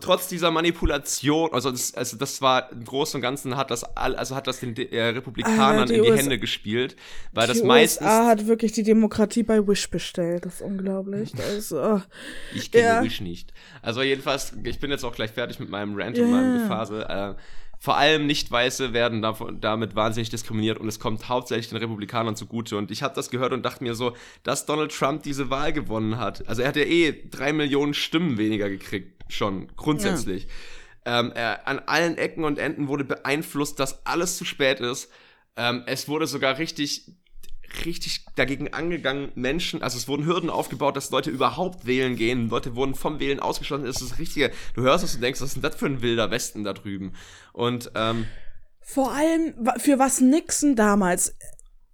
trotz dieser Manipulation, also das, also das war im Großen und Ganzen hat das all, also hat das den De- äh, Republikanern Ah, die in die USA Hände gespielt, weil das die meistens USA hat wirklich die Demokratie bei Wish bestellt. Das ist unglaublich. Das ist, oh. Ich kenne Ja. Wish nicht. Also jedenfalls, ich bin jetzt auch gleich fertig mit meinem Rant Ja. und meinem Gefase. Äh, vor allem Nicht-Weiße werden davon, damit wahnsinnig diskriminiert und es kommt hauptsächlich den Republikanern zugute. Und ich habe das gehört und dachte mir so, dass Donald Trump diese Wahl gewonnen hat. Also er hat ja eh drei Millionen Stimmen weniger gekriegt, schon grundsätzlich. Ähm, er, an allen Ecken und Enden wurde beeinflusst, dass alles zu spät ist. Ähm, es wurde sogar richtig richtig dagegen angegangen, Menschen, also es wurden Hürden aufgebaut, dass Leute überhaupt wählen gehen. Leute wurden vom Wählen ausgeschlossen. Das ist das Richtige. Du hörst es und denkst, was ist denn das für ein wilder Westen da drüben? Und ähm, Vor allem, für was Nixon damals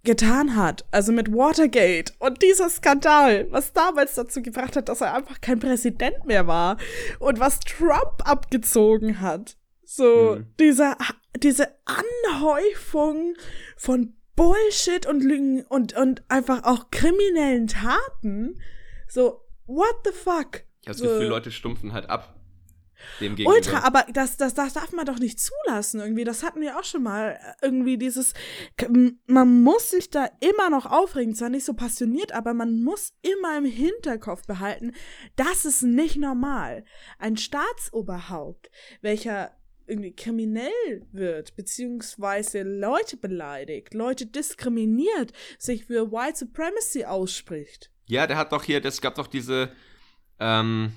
getan hat, also mit Watergate und dieser Skandal, was damals dazu gebracht hat, dass er einfach kein Präsident mehr war und was Trump abgezogen hat. So, Mhm. diese, diese Anhäufung von Bullshit und Lügen und, und einfach auch kriminellen Taten. So, what the fuck? ich habe das so, Gefühl, Leute stumpfen halt ab. Ultra, aber das, das, das darf man doch nicht zulassen irgendwie. Das hatten wir auch schon mal. äh, Irgendwie dieses, man muss sich da immer noch aufregen. Zwar nicht so passioniert, aber man muss immer im Hinterkopf behalten, das ist nicht normal. Ein Staatsoberhaupt, welcher irgendwie kriminell wird, beziehungsweise Leute beleidigt, Leute diskriminiert, sich für White Supremacy ausspricht. Ja, der hat doch hier, es gab doch diese, ähm,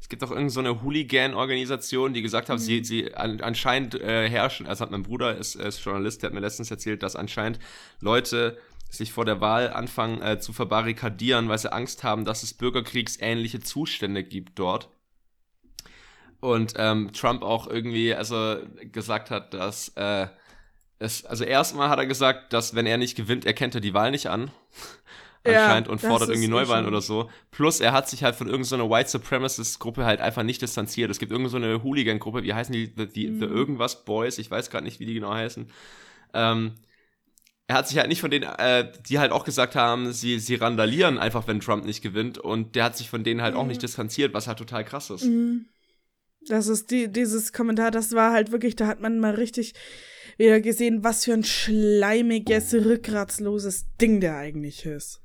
es gibt doch irgendeine so eine Hooligan-Organisation, die gesagt hat, Mhm. sie, sie an, anscheinend äh, herrschen, also hat mein Bruder, ist, ist Journalist, der hat mir letztens erzählt, dass anscheinend Leute sich vor der Wahl anfangen äh, zu verbarrikadieren, weil sie Angst haben, dass es bürgerkriegsähnliche Zustände gibt dort. Und ähm, Trump auch irgendwie, also gesagt hat, dass äh, es, also erstmal hat er gesagt, dass wenn er nicht gewinnt, erkennt er die Wahl nicht an. Ja, Anscheinend und das fordert irgendwie eh Neuwahlen oder so. Plus er hat sich halt von irgendeiner White Supremacist Gruppe halt einfach nicht distanziert. Es gibt irgendeine so Hooligan Gruppe, wie heißen die, the, die, Mhm. the irgendwas Boys, ich weiß gerade nicht, wie die genau heißen. Ähm, er hat sich halt nicht von denen, äh, die halt auch gesagt haben, sie, sie randalieren einfach, wenn Trump nicht gewinnt. Und der hat sich von denen halt auch Mhm. nicht distanziert, was halt total krass ist. Mhm. Das ist die, dieses Kommentar, das war halt wirklich, da hat man mal richtig wieder gesehen, was für ein schleimiges, rückgratsloses Ding der eigentlich ist.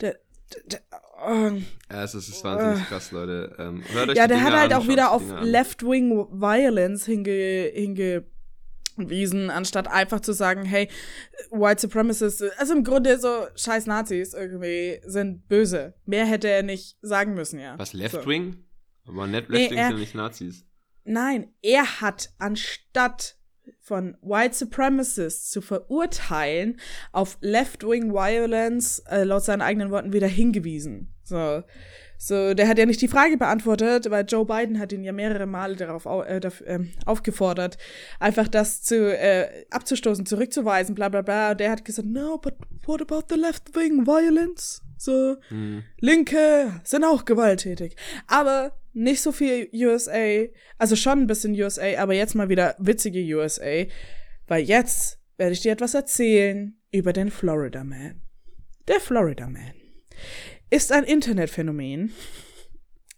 Der, der, oh. Ja, es ist, es ist wahnsinnig krass, Leute. Ähm, hört euch Ja, der hat halt an, auch wieder auf. Left-Wing Violence hinge, hingewiesen, anstatt einfach zu sagen, hey, White Supremacists, also im Grunde so scheiß Nazis irgendwie sind böse. Mehr hätte er nicht sagen müssen, ja. Was, So. Left Wing? Aber Net Nee, er- sind ja nicht Nazis. Nein, er hat anstatt von White Supremacists zu verurteilen, auf Left-Wing Violence äh, laut seinen eigenen Worten wieder hingewiesen. So. So, der hat ja nicht die Frage beantwortet, weil Joe Biden hat ihn ja mehrere Male darauf au äh, ähm, aufgefordert, einfach das zu äh, abzustoßen, zurückzuweisen, bla bla bla. Und der hat gesagt, no, but what about the left-wing violence? So, Hm. Linke sind auch gewalttätig. Aber nicht so viel USA. Also schon ein bisschen USA, aber jetzt mal wieder witzige USA. Weil jetzt werde ich dir etwas erzählen über den Florida Man. Der Florida Man ist ein Internetphänomen,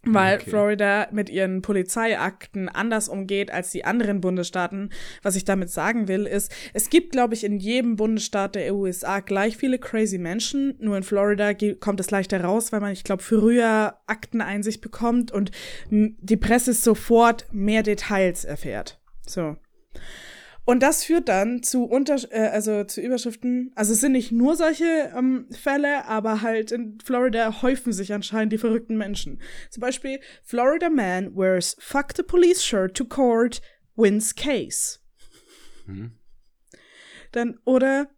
weil Okay. Florida mit ihren Polizeiakten anders umgeht als die anderen Bundesstaaten. Was ich damit sagen will, ist, es gibt, glaube ich, in jedem Bundesstaat der USA gleich viele crazy Menschen. Nur in Florida kommt es leichter raus, weil man, ich glaube, früher Akteneinsicht bekommt und die Presse sofort mehr Details erfährt. So. Und das führt dann zu unter äh, also zu Überschriften. Also es sind nicht nur solche ähm, Fälle, aber halt in Florida häufen sich anscheinend die verrückten Menschen. Zum Beispiel Florida man wears fuck the police shirt to court wins case. Hm. Dann oder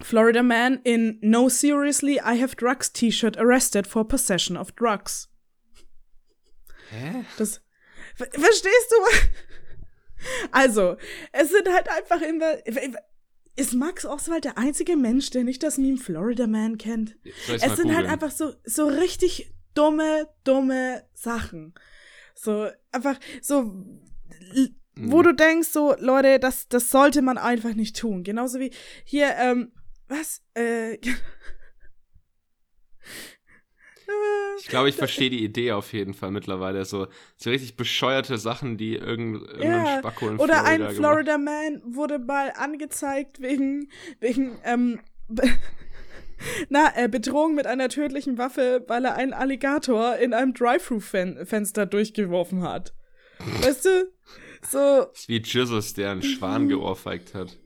Florida man in no seriously I have drugs T-Shirt arrested for possession of drugs. Hä? Das Ver- verstehst du? Also, es sind halt einfach immer ist Max Oswald der einzige Mensch, der nicht das Meme Florida Man kennt? Es sind googlen? halt einfach so, so richtig dumme, dumme Sachen. So, einfach so, mhm. wo du denkst, so, Leute, das, das sollte man einfach nicht tun. Genauso wie hier, ähm, was? Äh, Ich glaube, ich verstehe die Idee auf jeden Fall mittlerweile. So, so richtig bescheuerte Sachen, die irgend, irgendein ja. Spacko in Oder Florida ein Florida gemacht. Man wurde mal angezeigt wegen, wegen, ähm, na, äh, Bedrohung mit einer tödlichen Waffe, weil er einen Alligator in einem Drive-Thru-Fenster durchgeworfen hat. weißt du? So. Das ist wie Jesus, der einen Schwan mhm. geohrfeigt hat.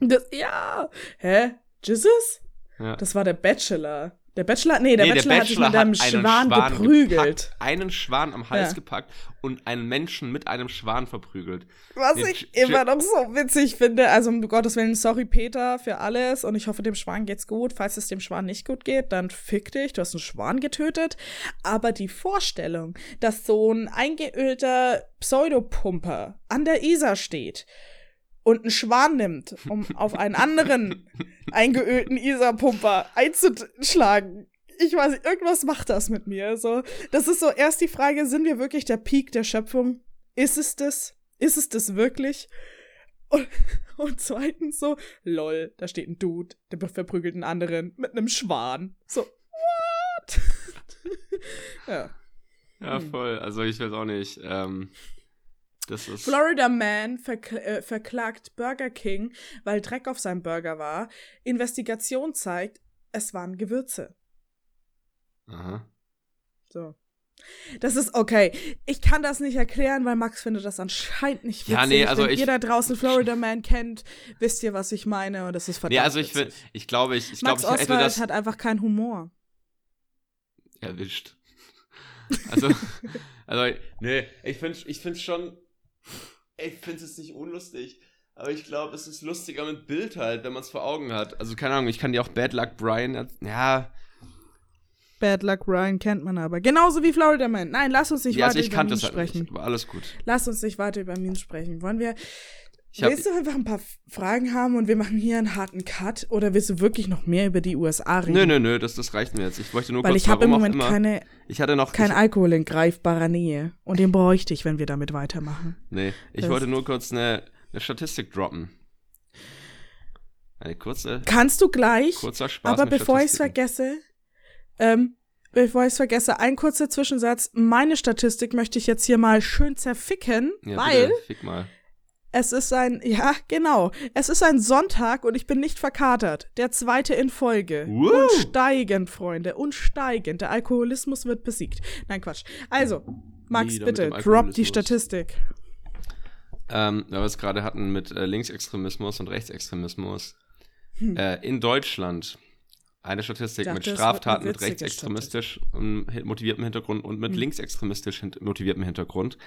Das, ja. Hä? Jesus? Ja. Das war der Bachelor. Der Bachelor, nee, der, nee, Bachelor, der Bachelor hat sich mit einem Schwan, Schwan geprügelt. Gepackt, einen Schwan am Hals ja. gepackt und einen Menschen mit einem Schwan verprügelt. Was nee, ich immer noch so witzig finde. Also, um Gottes Willen, sorry, Peter, für alles. Und ich hoffe, dem Schwan geht's gut. Falls es dem Schwan nicht gut geht, dann fick dich. Du hast einen Schwan getötet. Aber die Vorstellung, dass so ein eingeölter Pseudopumper an der Isar steht und einen Schwan nimmt, um auf einen anderen eingeölten Isar-Pumper einzuschlagen. Ich weiß nicht, irgendwas macht das mit mir. So, das ist so erst die Frage, sind wir wirklich der Peak der Schöpfung? Ist es das? Ist es das wirklich? Und, und zweitens so, lol, da steht ein Dude, der verprügelt einen anderen mit einem Schwan. So, what? ja. Ja, hm. voll. Also ich weiß auch nicht. Ähm, das ist Florida Man verkl äh, verklagt Burger King, weil Dreck auf seinem Burger war. Investigation zeigt, es waren Gewürze. Aha. So. Das ist okay. Ich kann das nicht erklären, weil Max findet das anscheinend nicht witzig. Ja, nee, also Wenn ich, jeder draußen Florida Man kennt, wisst ihr, was ich meine und das ist verdammt. Nee, also ich, will, ich glaube, ich, ich Max glaube, ich hätte das hat einfach keinen Humor. Erwischt. Also, also, nee, ich finde ich find's schon ich finde es nicht unlustig. Aber ich glaube, es ist lustiger mit Bild halt, wenn man es vor Augen hat. Also, keine Ahnung, ich kann dir auch Bad Luck Brian. Ja. Bad Luck Brian kennt man aber. Genauso wie Florida Man. Nein, lass uns nicht ja, also weiter also über Memes halt sprechen. Nicht, alles gut. Lass uns nicht weiter über Memes sprechen. Wollen wir. Ich willst du einfach ein paar Fragen haben und wir machen hier einen harten Cut? Oder willst du wirklich noch mehr über die USA reden? Nö, nö, nö, das, das reicht mir jetzt. Ich wollte nur Weil kurz, ich habe im Moment keine, ich hatte noch, kein ich, Alkohol in greifbarer Nähe. Und den bräuchte ich, wenn wir damit weitermachen. Nee, ich das wollte nur kurz eine, eine Statistik droppen. Eine kurze. Kannst du gleich. Kurzer Spaß. Aber bevor ich es vergesse, ähm, bevor ich es vergesse, ein kurzer Zwischensatz. Meine Statistik möchte ich jetzt hier mal schön zerficken, ja, weil. Bitte, fick mal es ist ein, ja, genau. Es ist ein Sonntag und ich bin nicht verkatert. Der zweite in Folge. Woo. Und steigend, Freunde. Und steigend. Der Alkoholismus wird besiegt. Nein, Quatsch. Also, Max, Wieder bitte, drop die Statistik. Ähm, weil wir es gerade hatten mit äh, Linksextremismus und Rechtsextremismus. Hm. Äh, in Deutschland eine Statistik dachte, mit Straftaten mit rechtsextremistisch motiviertem Hintergrund und mit hm. linksextremistisch motiviertem Hintergrund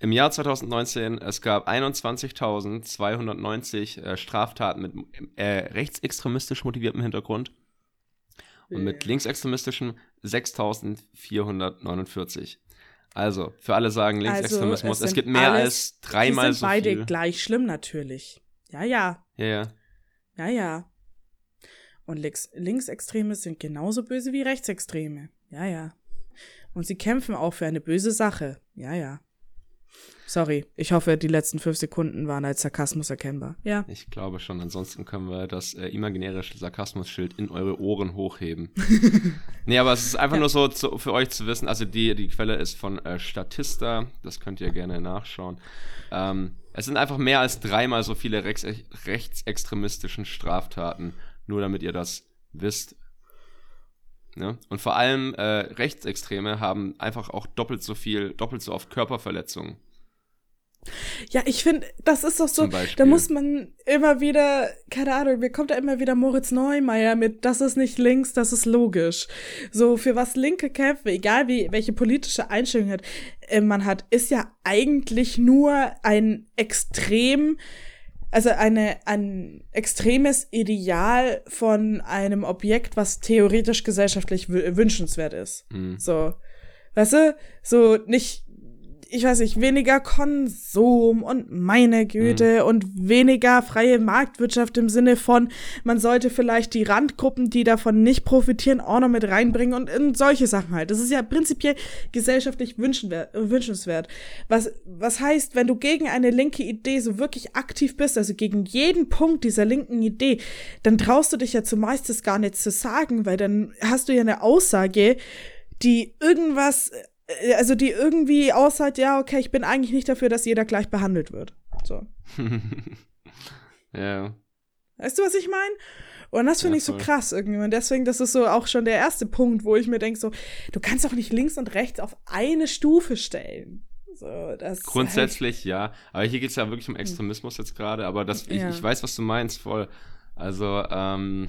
im Jahr 2019, es gab 21.290 äh, Straftaten mit äh, rechtsextremistisch motiviertem Hintergrund und mit linksextremistischem 6.449. Also, für alle sagen also, Linksextremismus, also, es, es gibt mehr alles, als dreimal so viel. beide gleich schlimm natürlich. Ja, ja. Ja, ja. Ja, ja. Und Links Linksextreme sind genauso böse wie Rechtsextreme. Ja, ja. Und sie kämpfen auch für eine böse Sache. Ja, ja. Sorry, ich hoffe, die letzten fünf Sekunden waren als Sarkasmus erkennbar. Ja. Ich glaube schon. Ansonsten können wir das äh, imaginäre Sarkasmus-Schild in eure Ohren hochheben. nee, aber es ist einfach ja. nur so zu, für euch zu wissen. Also die, die Quelle ist von äh, Statista. Das könnt ihr gerne nachschauen. Ähm, es sind einfach mehr als dreimal so viele rechts, rechtsextremistischen Straftaten. Nur damit ihr das wisst. Ne? Und vor allem äh, Rechtsextreme haben einfach auch doppelt so viel, doppelt so oft Körperverletzungen. Ja, ich finde, das ist doch so, da muss man immer wieder, keine Ahnung, mir kommt da immer wieder Moritz Neumeier mit, das ist nicht links, das ist logisch. So, für was Linke kämpfen, egal wie, welche politische Einstellung hat, äh, man hat, ist ja eigentlich nur ein extrem, also eine, ein extremes Ideal von einem Objekt, was theoretisch gesellschaftlich wünschenswert ist. Mhm. So. Weißt du? So nicht ich weiß nicht, weniger Konsum und meine Güte mhm. und weniger freie Marktwirtschaft im Sinne von, man sollte vielleicht die Randgruppen, die davon nicht profitieren, auch noch mit reinbringen und, und solche Sachen halt. Das ist ja prinzipiell gesellschaftlich wünschenswert. Was, was heißt, wenn du gegen eine linke Idee so wirklich aktiv bist, also gegen jeden Punkt dieser linken Idee, dann traust du dich ja zumeist gar nicht zu sagen, weil dann hast du ja eine Aussage, die irgendwas also die irgendwie aussagt, ja, okay, ich bin eigentlich nicht dafür, dass jeder gleich behandelt wird. So. ja. Weißt du, was ich meine? Und das finde ja, ich so krass irgendwie. Und deswegen, das ist so auch schon der erste Punkt, wo ich mir denke, so, du kannst doch nicht links und rechts auf eine Stufe stellen. So, das Grundsätzlich halt ja. Aber hier geht es ja wirklich um Extremismus jetzt gerade. Aber das, ich, ja. ich weiß, was du meinst, voll. Also, ähm,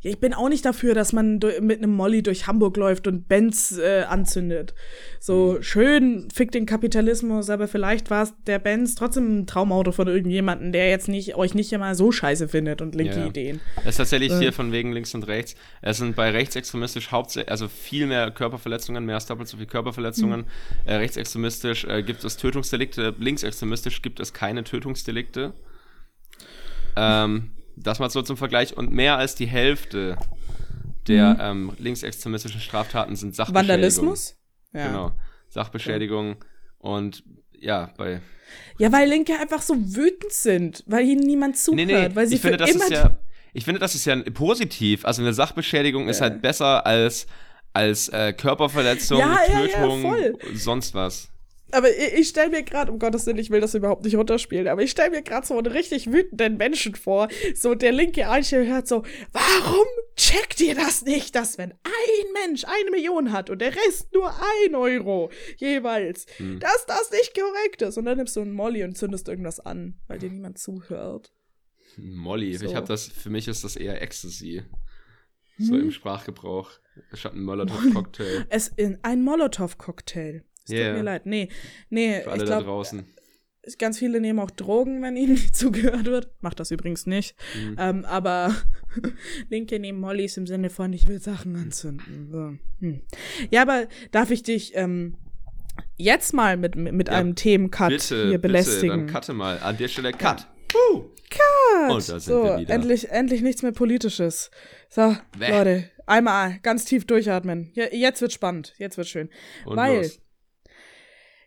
ja, ich bin auch nicht dafür, dass man mit einem Molly durch Hamburg läuft und Benz äh, anzündet. So mhm. schön fickt den Kapitalismus, aber vielleicht war es der Benz trotzdem ein Traumauto von irgendjemandem, der jetzt nicht euch nicht immer so scheiße findet und linke ja. Ideen. Es ist tatsächlich äh. hier von wegen links und rechts. Es sind bei rechtsextremistisch hauptsächlich, also viel mehr Körperverletzungen, mehr als doppelt so viele Körperverletzungen. Mhm. Äh, rechtsextremistisch äh, gibt es Tötungsdelikte, linksextremistisch gibt es keine Tötungsdelikte. Ähm, das mal so zum Vergleich. Und mehr als die Hälfte der mhm. ähm, linksextremistischen Straftaten sind Sachbeschädigung. Vandalismus? Ja. Genau. Sachbeschädigung. Ja. Und ja, bei. Ja, weil Linke einfach so wütend sind, weil ihnen niemand zuhört, nee, nee, weil sie ich finde, das ist ja, ich finde, das ist ja positiv. Also eine Sachbeschädigung ja. ist halt besser als, als äh, Körperverletzung, ja, Tötung, ja, sonst was. Aber ich, ich stelle mir gerade, um Gottes Willen, ich will das überhaupt nicht runterspielen, aber ich stelle mir gerade so einen richtig wütenden Menschen vor. So der linke Einsteller hört so, warum checkt ihr das nicht, dass wenn ein Mensch eine Million hat und der Rest nur ein Euro jeweils, hm. dass das nicht korrekt ist? Und dann nimmst du einen Molly und zündest irgendwas an, weil dir niemand zuhört. Molly, so. ich habe das, für mich ist das eher Ecstasy. So hm? im Sprachgebrauch. Statt ein Molotow-Cocktail. Es in ein Molotow-Cocktail. Es yeah. tut mir leid. Nee, nee, Für alle ich glaube, draußen. Ganz viele nehmen auch Drogen, wenn ihnen nicht zugehört wird. Macht das übrigens nicht. Mhm. Ähm, aber Linke nehmen Mollys im Sinne von, ich will Sachen anzünden. So. Hm. Ja, aber darf ich dich ähm, jetzt mal mit, mit ja, einem Themencut bitte, hier belästigen? Bitte, dann cutte mal. An der Stelle Cut. Ja. Uh. Cut! Und da sind so, wir wieder. Endlich, endlich nichts mehr Politisches. So, Bäh. Leute, einmal ganz tief durchatmen. Ja, jetzt wird spannend. Jetzt wird schön. Und Weil los.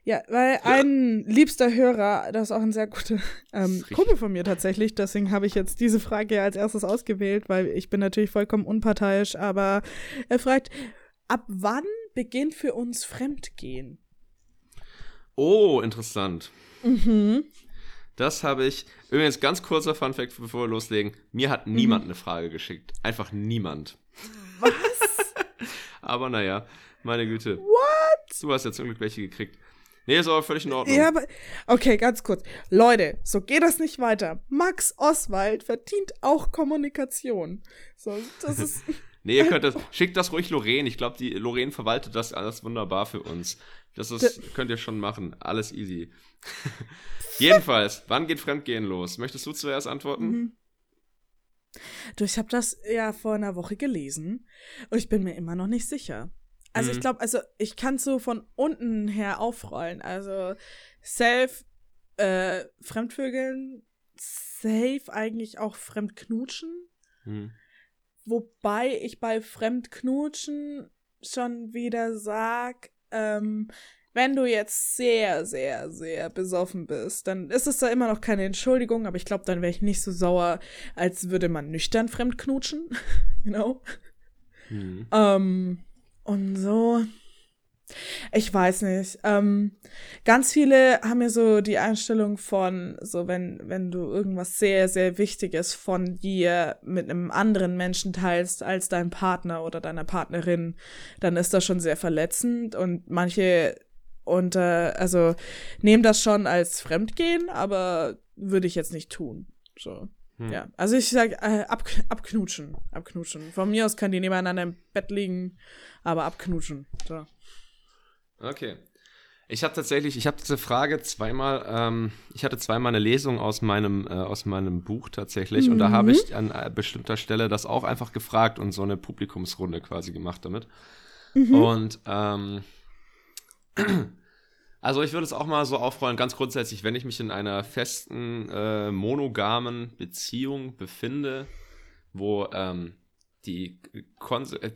Ja, weil ein liebster Hörer, das ist auch ein sehr guter ähm, Kumpel von mir tatsächlich, deswegen habe ich jetzt diese Frage als erstes ausgewählt, weil ich bin natürlich vollkommen unparteiisch, aber er fragt, ab wann beginnt für uns Fremdgehen? Oh, interessant. Mhm. Das habe ich. Übrigens, ganz kurzer Funfact, bevor wir loslegen. Mir hat niemand mhm. eine Frage geschickt. Einfach niemand. Was? aber naja, meine Güte. What? Du hast ja zum Glück welche gekriegt. Nee, ist aber völlig in Ordnung. Ja, aber, okay, ganz kurz. Leute, so geht das nicht weiter. Max Oswald verdient auch Kommunikation. So, das ist. nee, ihr könnt das, schickt das ruhig Lorraine. Ich glaube, die Lorraine verwaltet das alles wunderbar für uns. Das ist, könnt ihr schon machen. Alles easy. Jedenfalls, wann geht Fremdgehen los? Möchtest du zuerst antworten? Mhm. Du, ich habe das ja vor einer Woche gelesen und ich bin mir immer noch nicht sicher. Also mhm. ich glaube, also ich kann so von unten her aufrollen. Also safe äh, Fremdvögeln, safe eigentlich auch Fremdknutschen. Mhm. Wobei ich bei Fremdknutschen schon wieder sag, ähm, wenn du jetzt sehr, sehr, sehr besoffen bist, dann ist es da immer noch keine Entschuldigung, aber ich glaube, dann wäre ich nicht so sauer, als würde man nüchtern fremdknutschen. you know? Mhm. Ähm, und so. Ich weiß nicht. Ähm, ganz viele haben ja so die Einstellung von, so wenn, wenn du irgendwas sehr, sehr Wichtiges von dir mit einem anderen Menschen teilst als dein Partner oder deiner Partnerin, dann ist das schon sehr verletzend und manche und äh, also nehmen das schon als Fremdgehen, aber würde ich jetzt nicht tun. So. Hm. Ja, also ich sag äh, ab, abknutschen, abknutschen. Von mir aus können die nebeneinander im Bett liegen, aber abknutschen. So. Okay. Ich habe tatsächlich, ich habe diese Frage zweimal, ähm, ich hatte zweimal eine Lesung aus meinem, äh, aus meinem Buch tatsächlich mhm. und da habe ich an äh, bestimmter Stelle das auch einfach gefragt und so eine Publikumsrunde quasi gemacht damit. Mhm. Und ähm, Also ich würde es auch mal so aufrollen, ganz grundsätzlich, wenn ich mich in einer festen, äh, monogamen Beziehung befinde, wo ähm, die,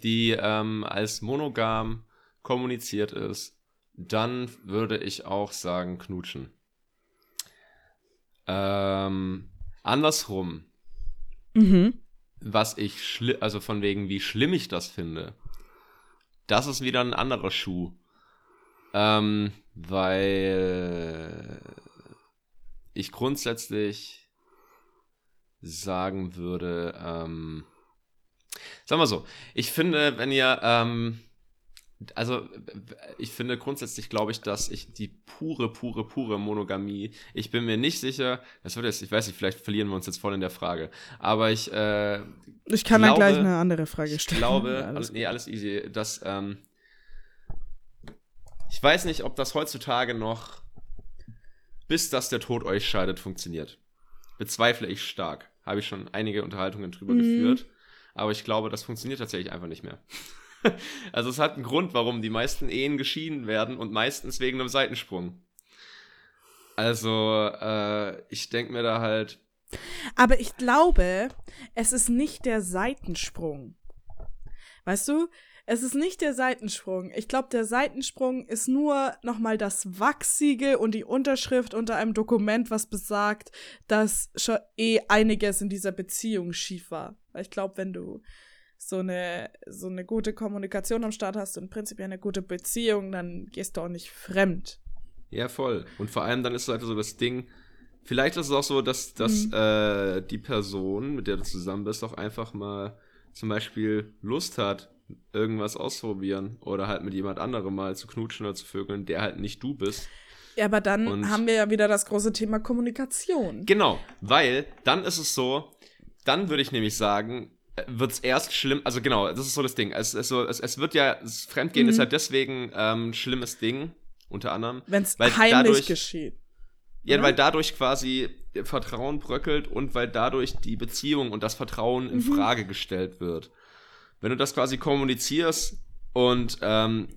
die ähm, als monogam kommuniziert ist, dann würde ich auch sagen knutschen. Ähm, andersrum, Mhm. was ich schlimm, also von wegen, wie schlimm ich das finde, das ist wieder ein anderer Schuh. Ähm, weil ich grundsätzlich sagen würde, ähm, sag mal so, ich finde, wenn ihr, ähm, also ich finde grundsätzlich glaube ich, dass ich die pure, pure, pure Monogamie, ich bin mir nicht sicher, das wird jetzt, ich weiß nicht, vielleicht verlieren wir uns jetzt voll in der Frage, aber ich, äh, Ich kann glaube- dann gleich eine andere Frage ich stellen. glaube, Alles alles, nee, alles easy, dass, ähm, ich weiß nicht, ob das heutzutage noch, bis dass der Tod euch scheidet, funktioniert. Bezweifle ich stark. Habe ich schon einige Unterhaltungen drüber Mhm. geführt. Aber ich glaube, das funktioniert tatsächlich einfach nicht mehr. also es hat einen Grund, warum die meisten Ehen geschieden werden und meistens wegen einem Seitensprung. Also, äh, ich denke mir da halt, Aber ich glaube, es ist nicht der Seitensprung. Weißt du? Es ist nicht der Seitensprung. Ich glaube, der Seitensprung ist nur nochmal das Wachsige und die Unterschrift unter einem Dokument, was besagt, dass schon eh einiges in dieser Beziehung schief war. Weil ich glaube, wenn du so eine, so eine gute Kommunikation am Start hast und prinzipiell eine gute Beziehung, dann gehst du auch nicht fremd. Ja, voll. Und vor allem dann ist halt so das Ding, vielleicht ist es auch so, dass, dass Mhm. äh, die Person, mit der du zusammen bist, auch einfach mal zum Beispiel Lust hat, irgendwas auszuprobieren oder halt mit jemand anderem mal zu knutschen oder zu vögeln, der halt nicht du bist. Ja, aber dann Und- haben wir ja wieder das große Thema Kommunikation. Genau, weil dann ist es so, dann würde ich nämlich sagen, wird es erst schlimm, also genau, das ist so das Ding. Es, es, es, es wird ja, das Fremdgehen Mhm. ist halt deswegen ähm, ein schlimmes Ding, unter anderem. Wenn es Weil heimlich dadurch- geschieht. Ja, Ja. weil dadurch quasi Vertrauen bröckelt und weil dadurch die Beziehung und das Vertrauen in Mhm. Frage gestellt wird. Wenn du das quasi kommunizierst und, ähm,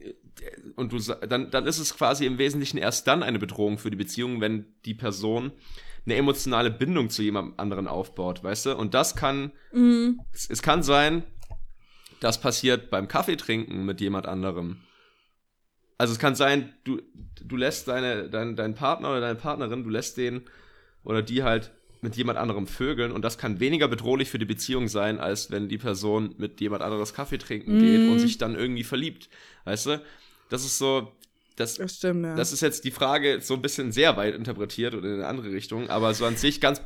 und du dann, dann ist es quasi im Wesentlichen erst dann eine Bedrohung für die Beziehung, wenn die Person eine emotionale Bindung zu jemand anderen aufbaut, weißt du? Und das kann, Mhm. es, es kann sein, das passiert beim Kaffeetrinken mit jemand anderem. Also es kann sein, du, du lässt deine, dein, deinen Partner oder deine Partnerin, du lässt den oder die halt mit jemand anderem vögeln und das kann weniger bedrohlich für die Beziehung sein, als wenn die Person mit jemand anderes Kaffee trinken geht Mhm. und sich dann irgendwie verliebt. Weißt du? Das ist so, das, Das stimmt, ja. das ist jetzt die Frage so ein bisschen sehr weit interpretiert oder in eine andere Richtung, aber so an sich ganz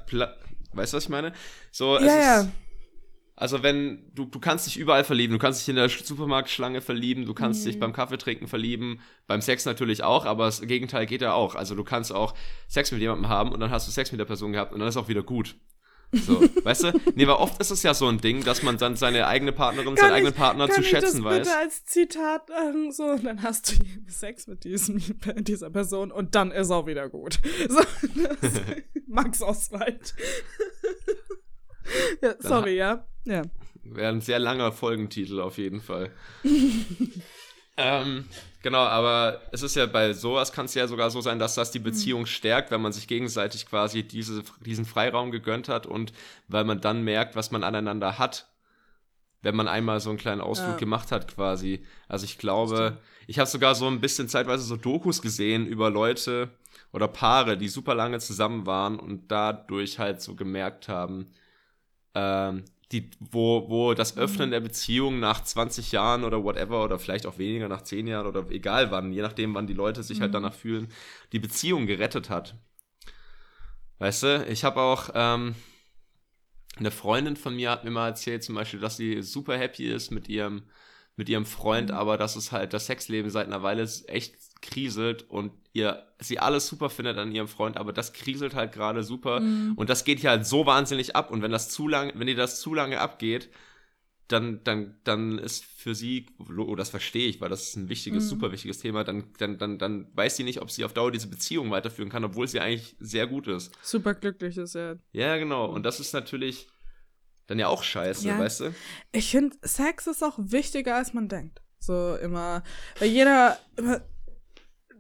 Weißt du, was ich meine? So, es ja, ist, ja. Also wenn, du, du kannst dich überall verlieben, du kannst dich in der Supermarktschlange verlieben, du kannst dich beim Kaffeetrinken verlieben, beim Sex natürlich auch, aber das Gegenteil geht ja auch. Also du kannst auch Sex mit jemandem haben und dann hast du Sex mit der Person gehabt und dann ist auch wieder gut. So, weißt du? Nee, weil oft ist es ja so ein Ding, dass man dann seine eigene Partnerin, seinen eigenen Partner kann zu ich schätzen das bitte weiß. als Zitat ähm, so, und dann hast du Sex mit diesem, dieser Person und dann ist auch wieder gut. So, Max Oswald. Ja, sorry, ja. Ja. Wäre ein sehr langer Folgentitel auf jeden Fall. ähm, genau, aber es ist ja bei sowas kann es ja sogar so sein, dass das die Beziehung stärkt, wenn man sich gegenseitig quasi diese, diesen Freiraum gegönnt hat und weil man dann merkt, was man aneinander hat, wenn man einmal so einen kleinen Ausflug Ja. gemacht hat quasi. Also ich glaube, ich habe sogar so ein bisschen zeitweise so Dokus gesehen über Leute oder Paare, die super lange zusammen waren und dadurch halt so gemerkt haben, ähm, die, wo, wo das Öffnen der Beziehung nach 20 Jahren oder whatever oder vielleicht auch weniger nach 10 Jahren oder egal wann, je nachdem, wann die Leute sich halt Mhm. danach fühlen, die Beziehung gerettet hat. Weißt du, ich habe auch ähm, eine Freundin von mir hat mir mal erzählt, zum Beispiel, dass sie super happy ist mit ihrem, mit ihrem Freund, Mhm. aber dass es halt das Sexleben seit einer Weile echt kriselt und ihr sie alles super findet an ihrem Freund, aber das kriselt halt gerade super Mhm. und das geht hier halt so wahnsinnig ab und wenn das zu lange, wenn ihr das zu lange abgeht, dann, dann, dann ist für sie, oh, das verstehe ich, weil das ist ein wichtiges, Mhm. super wichtiges Thema, dann, dann, dann, dann weiß sie nicht, ob sie auf Dauer diese Beziehung weiterführen kann, obwohl sie eigentlich sehr gut ist. Super glücklich ist er. Ja, genau. Und das ist natürlich dann ja auch scheiße, Ja. weißt du? Ich finde, Sex ist auch wichtiger, als man denkt. So immer, weil jeder, immer,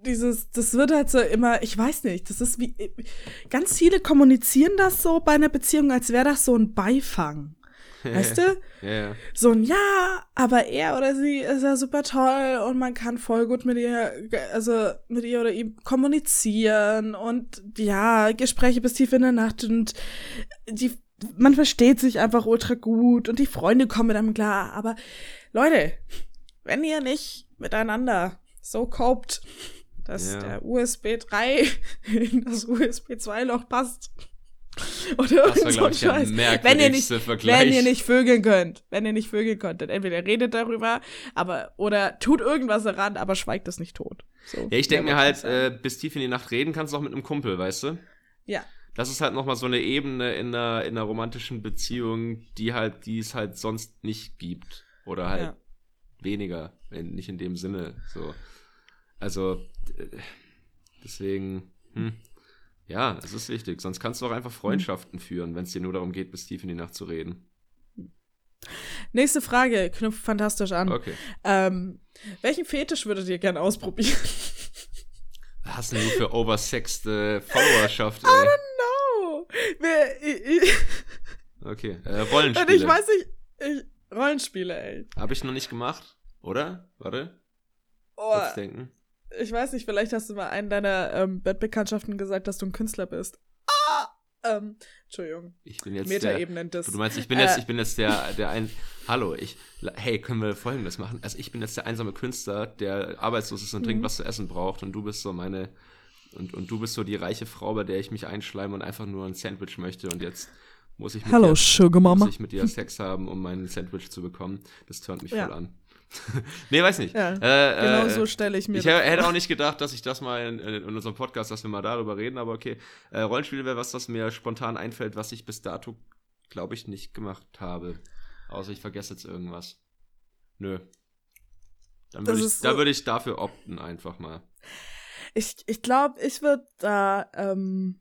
dieses, das wird halt so immer, ich weiß nicht, das ist wie, ganz viele kommunizieren das so bei einer Beziehung, als wäre das so ein Beifang. Weißt du? Ja. So ein Ja, aber er oder sie ist ja super toll und man kann voll gut mit ihr, also mit ihr oder ihm kommunizieren und ja, Gespräche bis tief in der Nacht und die, man versteht sich einfach ultra gut und die Freunde kommen dann klar. Aber Leute, wenn ihr nicht miteinander so copt, dass Ja. der USB 3 in das USB 2 Loch passt. Oder Das war, so ich, Scheiß. Wenn ihr nicht, Vergleich. wenn ihr nicht vögeln könnt, wenn ihr nicht vögeln könnt, dann entweder redet darüber, aber oder tut irgendwas daran, aber schweigt es nicht tot. So, Ja, ich denke mir halt, äh, bis tief in die Nacht reden kannst du auch mit einem Kumpel, weißt du? ja, Das ist halt nochmal so eine Ebene in einer, in einer romantischen Beziehung, die halt, die es halt sonst nicht gibt. Oder halt Ja. weniger, wenn, nicht in dem Sinne. So. Also, deswegen, hm. ja, es ist wichtig. Sonst kannst du auch einfach Freundschaften führen, wenn es dir nur darum geht, bis tief in die Nacht zu reden. Nächste Frage knüpft fantastisch an. Okay. Ähm, welchen Fetisch würdet ihr gern ausprobieren? Was hast denn du für oversexte Followerschaft, ey? no! Wer, ich, ich, Okay. Äh, und Rollenspiele. ich weiß nicht, ich, Rollenspiele, ey. Habe ich noch nicht gemacht, oder? Warte, Oh, kurz denken. Ich weiß nicht, vielleicht hast du mal einen deiner ähm, Bettbekanntschaften gesagt, dass du ein Künstler bist. Ah! Ähm, Entschuldigung. Ich bin jetzt der, Metaebenen das. Du meinst, ich bin Äh, jetzt, ich bin jetzt der, der ein. Hallo, ich. Hey, können wir folgendes machen? Also ich bin jetzt der einsame Künstler, der arbeitslos ist und Mhm. dringend was zu essen braucht, und du bist so meine. Und, und du bist so die reiche Frau, bei der ich mich einschleime und einfach nur ein Sandwich möchte und jetzt muss ich mit Hallo, dir, Sugar muss Mama. ich mit dir Sex haben, um mein Sandwich zu bekommen. Das turnt mich Ja. voll an. nee, weiß nicht. Ja, äh, Genau äh, so stelle ich mir ich hätte auch nicht gedacht, dass ich das mal in, in unserem Podcast, dass wir mal darüber reden, aber okay. Äh, Rollenspiele wäre was, das mir spontan einfällt, was ich bis dato, glaube ich, nicht gemacht habe. Außer ich vergesse jetzt irgendwas. Nö. Dann würde ich, ist da so- würde ich dafür opten, einfach mal. Ich, ich glaube, ich würde da, ähm,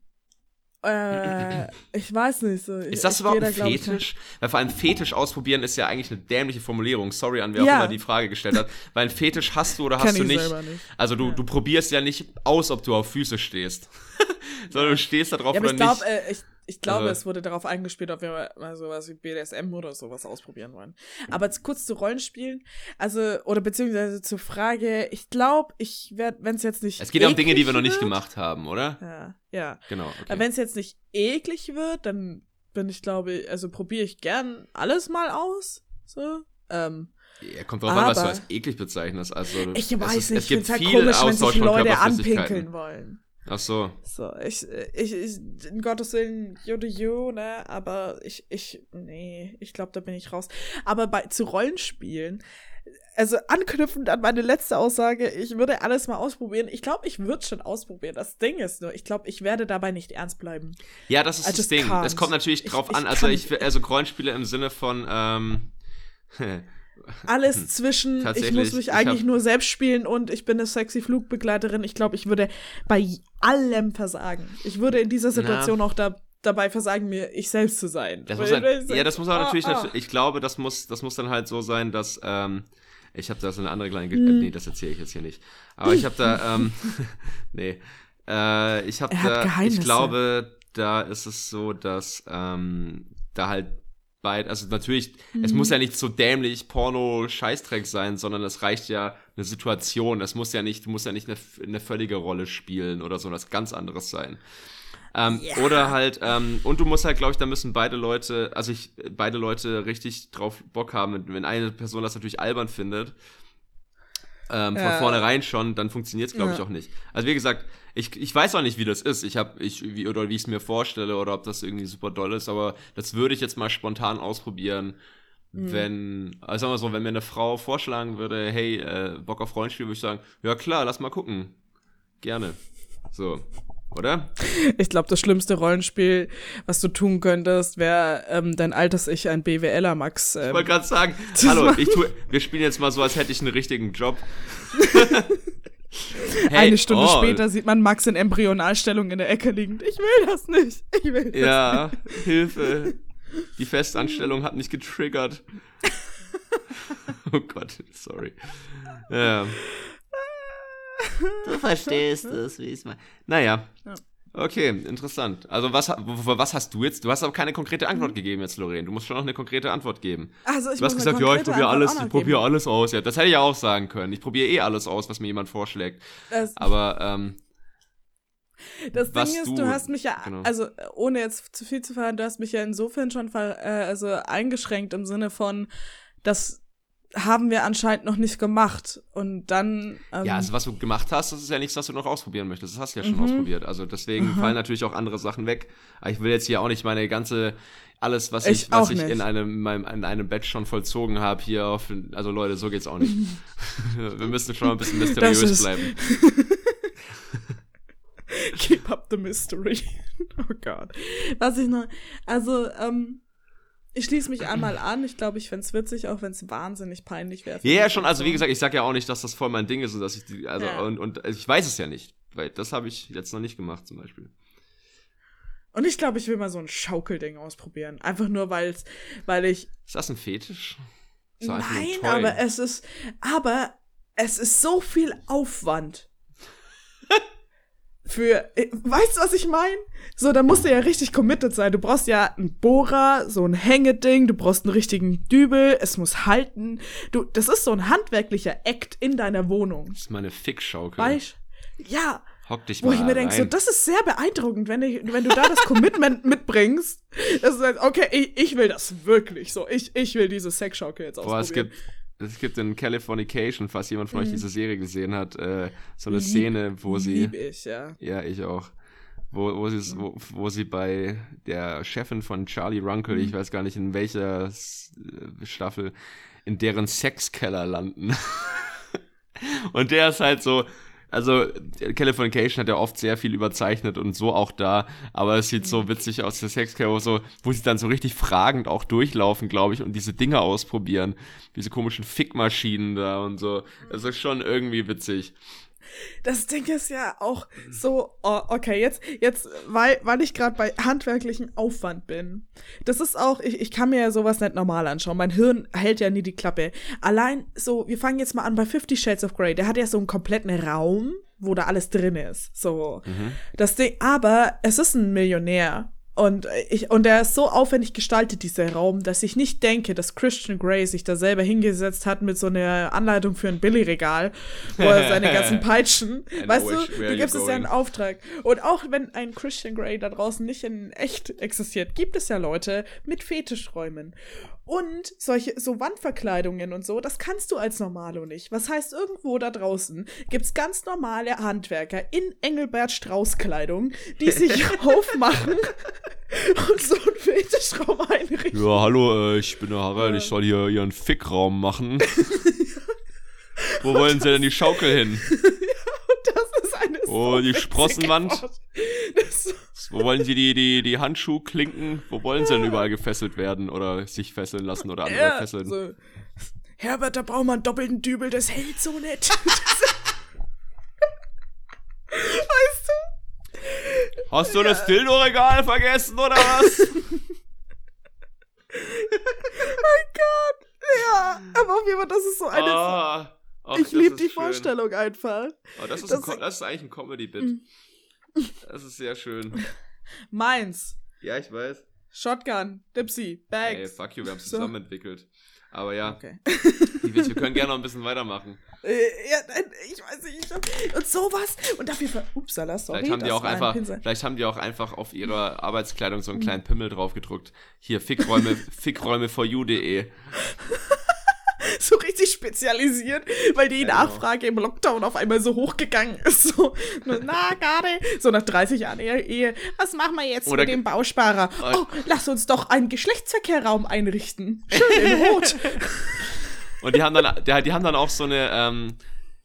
äh, ich weiß nicht so. Ist das ich überhaupt ein glaub Fetisch? Weil vor allem Fetisch ausprobieren ist ja eigentlich eine dämliche Formulierung. Sorry an wer Ja. auch immer die Frage gestellt hat. Weil ein Fetisch hast du oder hast du ich nicht. nicht. Also du, Ja. du probierst ja nicht aus, ob du auf Füße stehst. Sondern du stehst da drauf Ja, oder ich glaube, nicht. äh, ich, ich glaube, Also- es wurde darauf eingespielt, ob wir mal- sowas wie BDSM oder sowas ausprobieren wollen. Aber jetzt kurz zu Rollenspielen, also, oder beziehungsweise zur Frage, ich glaube, ich werde, wenn es jetzt nicht. Es geht ja um Dinge, die wir noch nicht gemacht haben, oder? Ja, ja. Genau. Okay. Wenn es jetzt nicht eklig wird, dann bin ich, glaube ich, also probiere ich gern alles mal aus. So. Ähm, Ja, kommt drauf an, was du als eklig bezeichnest. Also, ich es weiß ist, nicht, es ich gibt finde es halt komisch, wenn sich Leute anpinkeln wollen. Ach so. So, ich, ich, ich, in Gottes Willen, you do you, ne, aber ich, ich, nee, ich glaube, da bin ich raus. Aber bei, zu Rollenspielen, also anknüpfend an meine letzte Aussage, ich würde alles mal ausprobieren. Ich glaube, ich würde schon ausprobieren. Das Ding ist nur, ich glaube, ich werde dabei nicht ernst bleiben. Ja, das ist I das Ding. Es kommt natürlich Ich- drauf ich an. Also, kann ich, also Rollenspiele im Sinne von, ähm, Alles zwischen, ich Hm. Muss mich ich eigentlich nur selbst spielen und ich bin eine sexy Flugbegleiterin. Ich glaube, ich würde bei allem versagen. Ich würde in dieser Situation auch da, dabei versagen, mir ich selbst zu sein. Das muss ich ja, das muss aber ah, natürlich, ah. ich glaube, das muss, das muss dann halt so sein, dass, ähm, ich habe da so eine andere kleine, Ge Hm. nee, das erzähle ich jetzt hier nicht. Aber ich habe da, ähm, nee, äh, ich habe da, ich glaube, da ist es so, dass ähm, da halt beid, also natürlich, es Mhm. muss ja nicht so dämlich Porno-Scheißdreck sein, sondern es reicht ja eine Situation. Es muss ja nicht, du musst ja nicht eine, eine völlige Rolle spielen oder so, was ganz anderes sein. Ähm, Ja. Oder halt, ähm, und du musst halt, glaube ich, da müssen beide Leute, also ich, beide Leute richtig drauf Bock haben. Wenn eine Person das natürlich albern findet, ähm, von Ja. vornherein schon, dann funktioniert es, glaube ich, Ja. auch nicht. Also wie gesagt, ich, ich weiß auch nicht, wie das ist. Ich habe, ich, wie, oder wie ich es mir vorstelle, oder ob das irgendwie super doll ist, aber das würde ich jetzt mal spontan ausprobieren. Mhm. Wenn, also sagen wir so, wenn mir eine Frau vorschlagen würde, hey, äh, Bock auf Rollenspiel, würde ich sagen, ja klar, lass mal gucken. Gerne. So. Oder? Ich glaube, das schlimmste Rollenspiel, was du tun könntest, wäre ähm, dein altes Ich ein BWLer Max. Ich Ähm, wollte gerade sagen, hallo, ich tu, wir spielen jetzt mal so, als hätte ich einen richtigen Job. Hey, eine Stunde oh, später sieht man Max in Embryonalstellung in der Ecke liegend. Ich will das nicht. Ich will das Ja, Hilfe. Die Festanstellung hat mich getriggert. oh Gott, sorry. Ja. Du verstehst es, wie ich es meine. Naja. Ja. Okay, interessant. Also was, was hast du jetzt? Du hast aber keine konkrete Antwort gegeben jetzt, Lorraine. Du musst schon noch eine konkrete Antort geben. Also ich Du hast gesagt, ja, ich probiere Antwort alles, ich probiere alles aus. Ja, das hätte ich ja auch sagen können. Ich probiere eh alles aus, was mir jemand vorschlägt. Das, Aber ähm, das Ding ist, du- du, hast mich ja, genau. also ohne jetzt zu viel zu verraten, du hast mich ja insofern schon ver, äh, also eingeschränkt im Sinne von, das haben wir anscheinend noch nicht gemacht. Und dann. Ähm, ja, also was du gemacht hast, das ist ja nichts, was du noch ausprobieren möchtest. Das hast du ja schon Mhm. ausprobiert. Also deswegen fallen natürlich auch andere Sachen weg. Aber ich will jetzt hier auch nicht meine ganze alles, was Ich ich, was ich nicht. in einem, in meinem, in einem Batch schon vollzogen habe, hier auf. Also Leute, so geht's auch nicht. wir müssen schon ein bisschen mysteriös bleiben. Keep up the mystery. oh Gott. Was ich noch. Also, ähm. Ich schließe mich einmal an. Ich glaube, ich fände es witzig, auch wenn es wahnsinnig peinlich wäre. Ja, ja, schon. Also wie gesagt, ich sag ja auch nicht, dass das voll mein Ding ist und dass ich die, also Ja. und, und ich weiß es ja nicht, weil das habe ich jetzt noch nicht gemacht zum Beispiel. Und ich glaube, ich will mal so ein Schaukelding ausprobieren. Einfach nur, weil's, weil ich. Ist das ein Fetisch? Ein Nein, Toy. aber es ist. Aber es ist so viel Aufwand. Für. äh, Weißt du, was ich meine? So, da musst du ja richtig committed sein. Du brauchst ja einen Bohrer, so ein Hängeding, du brauchst einen richtigen Dübel, es muss halten. Du, das ist so ein handwerklicher Act in deiner Wohnung. Das ist meine Fickschaukel. Weißt Ja, Hock dich wo mal ich mir denke, so, das ist sehr beeindruckend, wenn, ich, wenn du da das Commitment mitbringst. Das ist halt, okay, ich, ich will das wirklich so. Ich, ich will diese Sexschaukel jetzt Boah, es ausprobieren. gibt, es gibt in Californication, falls jemand von euch Mhm. diese Serie gesehen hat, äh, so eine Lieb- Szene, wo sie, Lieb ich, ja. ja, ich auch, wo, wo, sie, wo, wo sie bei der Chefin von Charlie Runkle, Mhm. ich weiß gar nicht in welcher äh, Staffel, in deren Sexkeller landen. Und der ist halt so, also Californication hat ja oft sehr viel überzeichnet und so auch da, aber es sieht Mhm. so witzig aus, der wo, so, wo sie dann so richtig fragend auch durchlaufen, glaube ich, und diese Dinge ausprobieren. Diese komischen Fickmaschinen da und so. Das ist schon irgendwie witzig. Das Ding ist ja auch so, oh, okay, jetzt, jetzt, weil, weil ich gerade bei handwerklichen Aufwand bin. Das ist auch, ich, ich kann mir ja sowas nicht normal anschauen. Mein Hirn hält ja nie die Klappe. Allein so, wir fangen jetzt mal an bei Fifty Shades of Grey. Der hat ja so einen kompletten Raum, wo da alles drin ist. So, das Ding, aber es ist ein Millionär. Und ich, und der ist so aufwendig gestaltet, dieser Raum, dass ich nicht denke, dass Christian Grey sich da selber hingesetzt hat mit so einer Anleitung für ein Billigregal, wo er seine ganzen Peitschen, weißt du, du gibst es ja einen Auftrag. Und auch wenn ein Christian Grey da draußen nicht in echt existiert, gibt es ja Leute mit Fetischräumen. Und solche, so Wandverkleidungen und so, das kannst du als Normalo nicht. Was heißt, irgendwo da draußen gibt's ganz normale Handwerker in Engelbert Strauß-Kleidung, die sich aufmachen und so einen Fetischraum einrichten. Ja, hallo, äh, ich bin der Harald, Ja. ich soll hier ihren Fickraum machen. Wo wollen sie denn die Schaukel hin? Das ist eine Oh, so die Sprossenwand. So Wo wollen sie die, die, die Handschuhklinken? Wo wollen sie denn überall gefesselt werden oder sich fesseln lassen oder andere Ja, fesseln? so. Herbert, da braucht man einen doppelten Dübel, das hält so nicht. weißt du? Hast du das Dildo-Regal vergessen oder was? Mein Gott. Ja, aber auf jeden Fall, das ist so eine. Ah, ach, ich liebe die schön. Vorstellung einfach. Oh, das, ist Das- ein das ist eigentlich ein Comedy-Bit. Mhm. Das ist sehr schön. Meins. Ja, ich weiß. Shotgun, Dipsy, Bags. Ey, fuck you, wir haben es So. zusammen entwickelt. Aber ja, Okay. wir wir können gerne noch ein bisschen weitermachen. Äh, ja, nein, ich weiß nicht. Ich hab, und sowas. Und dafür. ver- Upsala, sorry. Vielleicht haben die auch ein einfach, vielleicht haben die auch einfach auf ihrer Arbeitskleidung Mhm. so einen kleinen Pimmel draufgedruckt. Hier, Fickräume, Fickräume for you.de. so richtig spezialisiert, weil die genau. Nachfrage im Lockdown auf einmal so hochgegangen ist. So, na, gerade, so nach 30 Jahren Ehe, was machen wir jetzt Oder mit dem Bausparer? Oh, lass uns doch einen Geschlechtsverkehrraum einrichten. Schön in Rot. Und die haben dann, die, die haben dann auch so eine, ähm,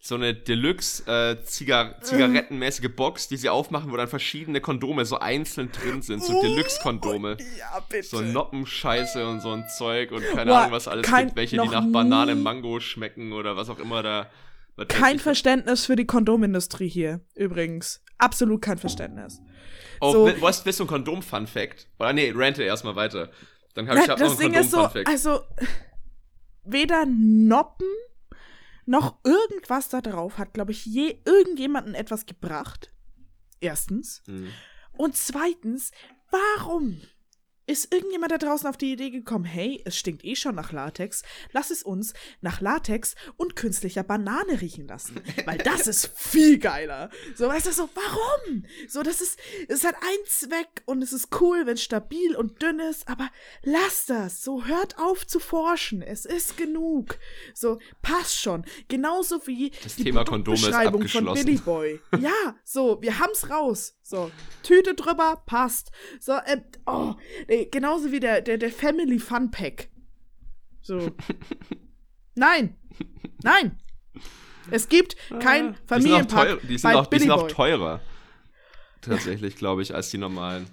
so eine Deluxe äh, Ziga Zigarettenmäßige Box, die sie aufmachen, wo dann verschiedene Kondome so einzeln drin sind, so Deluxe-Kondome. Ja, bitte. So Noppenscheiße und so ein Zeug und keine Boah, Ahnung, was alles kein- gibt, welche die nach Banane, Mango schmecken oder was auch immer da. was kein. Verständnis für die Kondomindustrie hier, übrigens. Absolut kein Verständnis. Oh, so- will- willst, du ein Kondom-Fun-Fact? Oder nee, rante erstmal weiter. Dann hab ich hab noch das einen Ding ist so, also weder Noppen noch irgendwas da drauf hat, glaube ich, je irgendjemanden etwas gebracht. Erstens. Hm. Und zweitens, warum ist irgendjemand da draußen auf die Idee gekommen, hey, es stinkt eh schon nach Latex, lass es uns nach Latex und künstlicher Banane riechen lassen. Weil das ist viel geiler. So, weißt du, so, warum? So, das ist, es hat einen Zweck und es ist cool, wenn es stabil und dünn ist, aber lass das. So, hört auf zu forschen. Es ist genug. So, passt schon. Genauso wie Das die Thema Kondome ist Produktbeschreibung von abgeschlossen. Billy Boy. Ja, so, wir haben's raus. So, Tüte drüber, passt. So, äh, oh, nee, genauso wie der, der, der Family Fun Pack. So. Nein. Nein. Es gibt kein Die sind auch, Familienpack teuer, die sind auch, die sind auch teurer. Tatsächlich, glaube ich, als die normalen.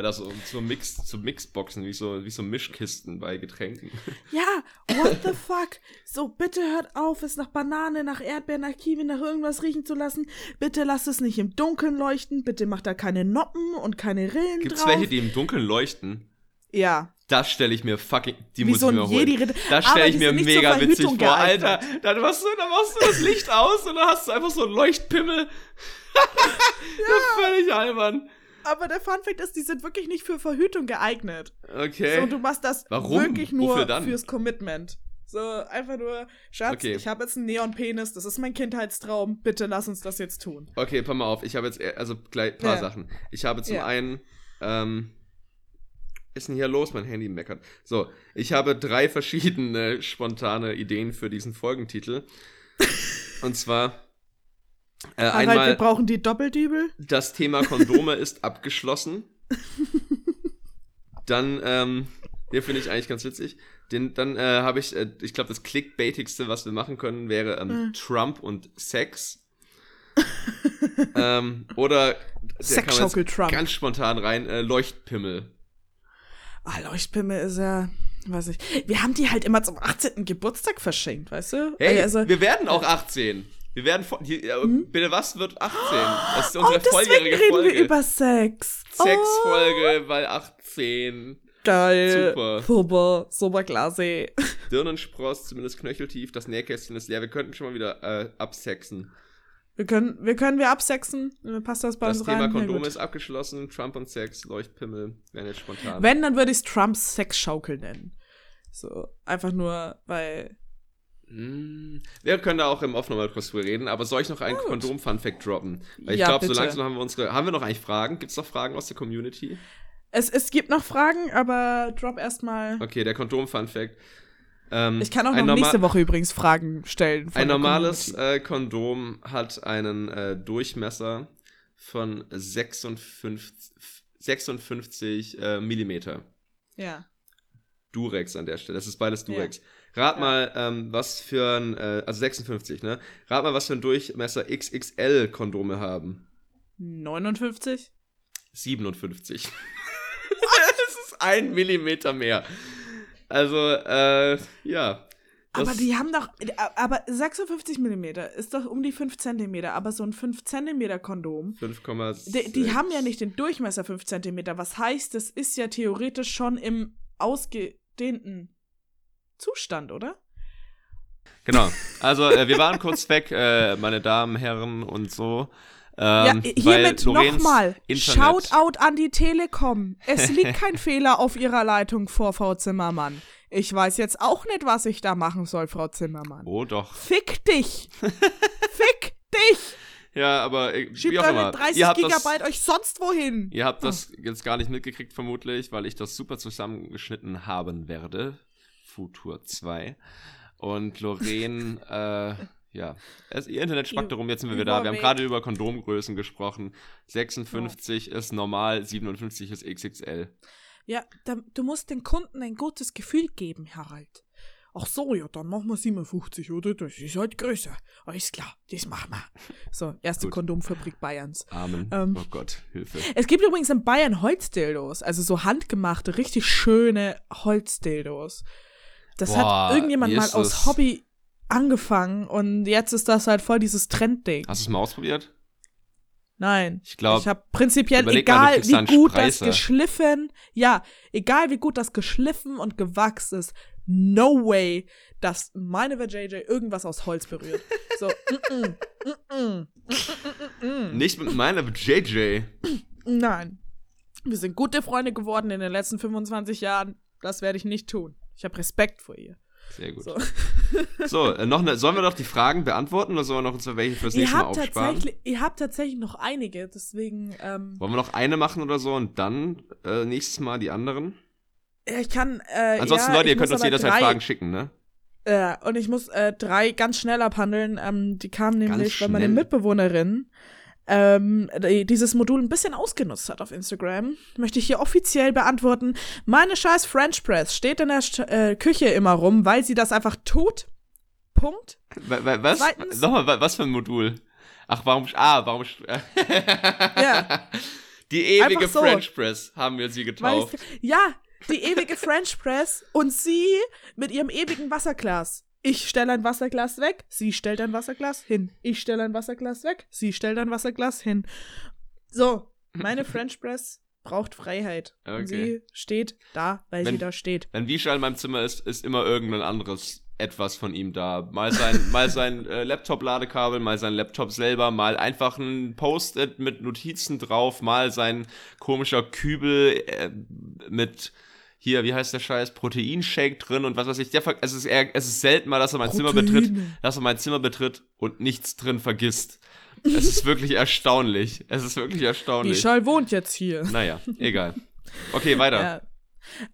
Weil das so, so, Mix, so Mixboxen, wie so, wie so Mischkisten bei Getränken. Ja, what the fuck? So, bitte hört auf, es nach Banane, nach Erdbeeren, nach Kiwi, nach irgendwas riechen zu lassen. Bitte lasst es nicht im Dunkeln leuchten. Bitte macht da keine Noppen und keine Rillen Gibt es drauf. welche, die im Dunkeln leuchten? ja. Das stelle ich mir fucking. Die Wie muss so ich mir holen. Das stelle ich mir mega witzig vor, geeignet. Alter. Dann machst, du, dann machst du das Licht aus und dann hast du einfach so einen Leuchtpimmel. ja. Völlig albern. Aber der Funfact ist, die sind wirklich nicht für Verhütung geeignet. Okay. So, du machst das Warum? wirklich nur fürs Commitment. So, einfach nur, Schatz, Okay. ich habe jetzt einen Neonpenis, das ist mein Kindheitstraum, bitte lass uns das jetzt tun. Okay, pass mal auf. Ich habe jetzt, eher- also gleich ein paar Ja. Sachen. Ich habe zum Ja. einen, ähm, ist denn hier los? Mein Handy meckert. So, ich habe drei verschiedene spontane Ideen für diesen Folgentitel. Und zwar äh, Harald, wir einmal, brauchen die Doppeldübel. das Thema Kondome ist abgeschlossen. Dann, ähm, den finde ich eigentlich ganz witzig. Den, dann äh, habe ich, äh, ich glaube, das clickbaitigste, was wir machen können, wäre ähm, Hm. Trump und Sex. ähm, oder Sexschaukel Trump. ganz spontan rein, äh, Leuchtpimmel. Ah, Leuchtpimmel ist ja, weiß ich. Wir haben die halt immer zum 18. Geburtstag verschenkt, weißt du? Hey, also, wir werden auch 18. Wir werden, vo- die, äh, bitte was wird 18? Das ist oh, unsere deswegen volljährige reden Folge. wir über Sex. Sexfolge, weil 18. Oh, geil. Super. Super, super klasse. Dirnenspross, zumindest knöcheltief, das Nähkästchen ist leer. Wir könnten schon mal wieder äh, absexen. Wir können, wir können wir absexen. Passt das bei Das uns Thema rein? Ja, Kondom gut. ist abgeschlossen. Trump und Sex, Leuchtpimmel, wären jetzt spontan. Wenn, dann würde ich es Trumps Sexschaukel nennen. So, einfach nur, weil. Mm, wir können da auch im Off nochmal kurz drüber reden, aber soll ich noch einen. Kondom-Fun-Fact droppen? Weil ich Ja, glaube, so langsam haben wir unsere. Haben wir noch eigentlich Fragen? Gibt es noch Fragen aus der Community? Es, es gibt noch Fragen, aber drop erstmal. Okay, der Kondom-Fun-Fact. Ähm, Ich kann auch noch nächste Woche übrigens Fragen stellen. Ein normales äh, Kondom hat einen äh, Durchmesser von 56, 56 äh, Millimeter. Ja. Durex an der Stelle. Das ist beides Durex. Rat Ja. mal, ähm, was für ein, äh, also 56, ne? Rat mal, was für ein Durchmesser XXL Kondome haben. 59? 57. das ist ein Millimeter mehr. Also, äh, ja. Aber die haben doch. Aber 56 Millimeter ist doch um die 5 Zentimeter. Aber so ein 5 Zentimeter Kondom. 5,6. Die, die haben ja nicht den Durchmesser 5 Zentimeter. Was heißt, das ist ja theoretisch schon im ausgedehnten Zustand, oder? Genau. Also, äh, wir waren kurz weg, äh, meine Damen, Herren und so. Ja, Ähm, weil hiermit nochmal. Shoutout an die Telekom. Es liegt kein Fehler auf ihrer Leitung vor, Frau Zimmermann. Ich weiß jetzt auch nicht, was ich da machen soll, Frau Zimmermann. Oh, doch. Fick dich! Fick dich! Ja, aber äh, Schiebt wie auch immer. 30 ihr habt Gigabyte das, euch sonst wohin. Ihr habt das jetzt gar nicht mitgekriegt, vermutlich, weil ich das super zusammengeschnitten haben werde. Futur 2. Und Lorraine, äh, ja. Es, ihr Internet spackt darum, jetzt sind wir wieder da. Wir haben gerade über Kondomgrößen gesprochen. 56 ist normal, 57 ist XXL. Ja, da, du musst den Kunden ein gutes Gefühl geben, Harald. Ach so, ja, dann machen wir 57, oder? Das ist halt größer. Alles klar, das machen wir. So, erste Gut. Kondomfabrik Bayerns. Amen. Ähm. oh Gott, Hilfe. Es gibt übrigens in Bayern Holzdildos, also so handgemachte, richtig schöne Holzdildos. Das Boah, hat irgendjemand mal aus das? Hobby angefangen und jetzt ist das halt voll dieses Trendding. Hast du es mal ausprobiert? Nein. Ich glaube, Ich habe prinzipiell, mal, egal da wie gut das Spreißer. geschliffen, ja, egal wie gut das geschliffen und gewachsen ist, no way, dass meine JJ irgendwas aus Holz berührt. So, mm, mm, mm. Nicht mit meiner JJ. Nein. Wir sind gute Freunde geworden in den letzten 25 Jahren. Das werde ich nicht tun. Ich habe Respekt vor ihr. Sehr gut. So. So, äh, noch ne, sollen wir noch die Fragen beantworten oder sollen wir noch uns welche fürs nächste Mal aufsparen? tatsächlich, ihr habt tatsächlich noch einige, deswegen, ähm, Wollen wir noch eine machen oder so und dann äh, nächstes Mal die anderen? ich kann, äh, Ansonsten, ja, Leute, ihr könnt uns jederzeit drei, Fragen schicken, ne? Äh, und ich muss äh, drei ganz schnell abhandeln. Ähm, die kamen nämlich, weil meine schnell? Mitbewohnerin ähm, die, dieses Modul ein bisschen ausgenutzt hat auf Instagram. Möchte ich hier offiziell beantworten. Meine scheiß French Press steht in der St äh, Küche immer rum, weil sie das einfach tut. Punkt. Wa- wa- Was? Zweitens- Nochmal, wa- was für ein Modul? Ach, warum? Ah, warum? Ja. Die ewige so. French Press haben wir sie getauft. ich, ja, die ewige French Press und sie mit ihrem ewigen Wasserglas. Ich stelle ein Wasserglas weg, sie stellt ein Wasserglas hin. Ich stelle ein Wasserglas weg, sie stellt ein Wasserglas hin. So, meine French Press braucht Freiheit. Okay. Und sie steht da, weil Wenn- sie da steht. Wenn Vishal in meinem Zimmer ist, ist immer irgendein anderes etwas von ihm da. Mal sein, mal sein äh, Laptop-Ladekabel, mal sein Laptop selber, mal einfach ein Post-it mit Notizen drauf, mal sein komischer Kübel äh, mit hier, wie heißt der Scheiß, Proteinshake drin und was weiß ich. Der, es, ist eher, es ist selten mal, dass er mein Zimmer betritt, dass er mein Zimmer betritt und nichts drin vergisst. Es ist wirklich erstaunlich. Es ist wirklich erstaunlich. Michal wohnt jetzt hier. Naja, egal. Okay, weiter. Ja.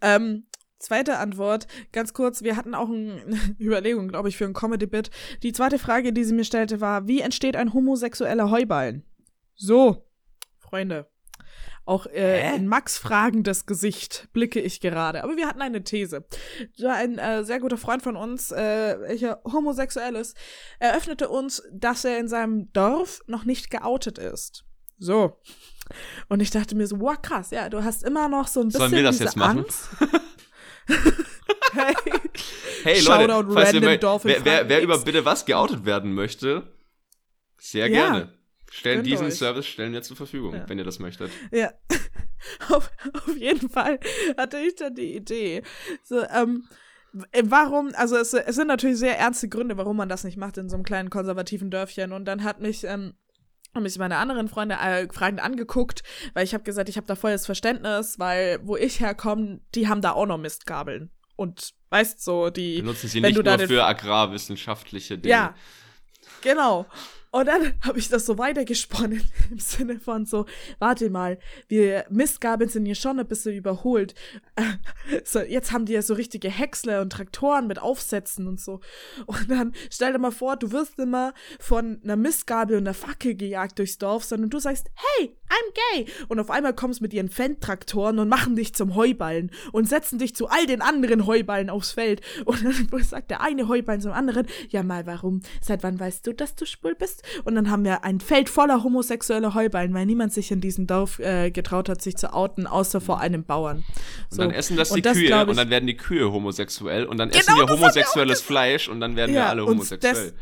Ähm, zweite Antwort, ganz kurz, wir hatten auch eine Überlegung, glaube ich, für ein Comedy-Bit. Die zweite Frage, die sie mir stellte, war, wie entsteht ein homosexueller Heuballen? So, Freunde. Auch äh, in Max fragendes Gesicht blicke ich gerade. Aber wir hatten eine These. So ein äh, sehr guter Freund von uns, äh, welcher homosexuell ist, eröffnete uns, dass er in seinem Dorf noch nicht geoutet ist. So. Und ich dachte mir so, wow, krass, ja, du hast immer noch so ein bisschen Sollen wir das diese jetzt machen? Angst. hey. Hey Shoutout Leute, falls ihr random mögt, Dorf in wer, wer, wer über bitte was geoutet werden möchte, sehr Ja. gerne. Stellen Gönnt diesen euch. Service stellen wir zur Verfügung, Ja. wenn ihr das möchtet. Ja. auf, auf jeden Fall hatte ich dann die Idee. So, ähm, warum, also es, es sind natürlich sehr ernste Gründe, warum man das nicht macht in so einem kleinen konservativen Dörfchen. Und dann hat mich, ähm, haben mich meine anderen Freunde äh, fragend angeguckt, weil ich habe gesagt, ich habe da volles Verständnis, weil wo ich herkomme, die haben da auch noch Mistgabeln. Und weißt so, die. Benutzen sie nicht nur für agrarwissenschaftliche Dinge. Ja, genau. Und dann habe ich das so weitergesponnen im Sinne von so, warte mal, wir Mistgabeln sind hier schon ein bisschen überholt. So, jetzt haben die ja so richtige Häcksler und Traktoren mit Aufsätzen und so. Und dann stell dir mal vor, du wirst immer von einer Mistgabel und einer Fackel gejagt durchs Dorf, sondern du sagst, hey, I'm gay. Und auf einmal kommst mit ihren Fendtraktoren und machen dich zum Heuballen und setzen dich zu all den anderen Heuballen aufs Feld. Und dann sagt der eine Heuballen zum anderen, ja mal, warum? Seit wann weißt du, dass du schwul bist? Und dann haben wir ein Feld voller homosexuelle Heuballen, weil niemand sich in diesem Dorf äh, getraut hat, sich zu outen, außer vor einem Bauern. Und dann essen das die das, Kühe glaub und ich- dann werden die Kühe homosexuell und dann Genau, essen wir haben wir homosexuelles Fleisch und dann werden wir Ja, alle und homosexuell. das-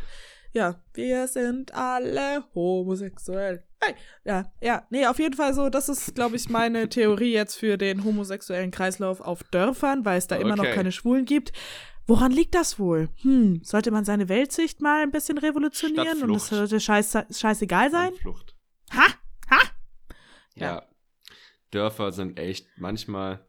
Ja, wir sind alle homosexuell. Hey, ja, ja, nee, auf jeden Fall so, das ist, glaube ich, meine Theorie jetzt für den homosexuellen Kreislauf auf Dörfern, weil es da immer noch Okay. keine Schwulen gibt. Woran liegt das wohl? Hm, sollte man seine Weltsicht mal ein bisschen revolutionieren und es sollte scheiß, scheißegal sein? Flucht. Ha? Ha? Ja. Ja. Dörfer sind echt manchmal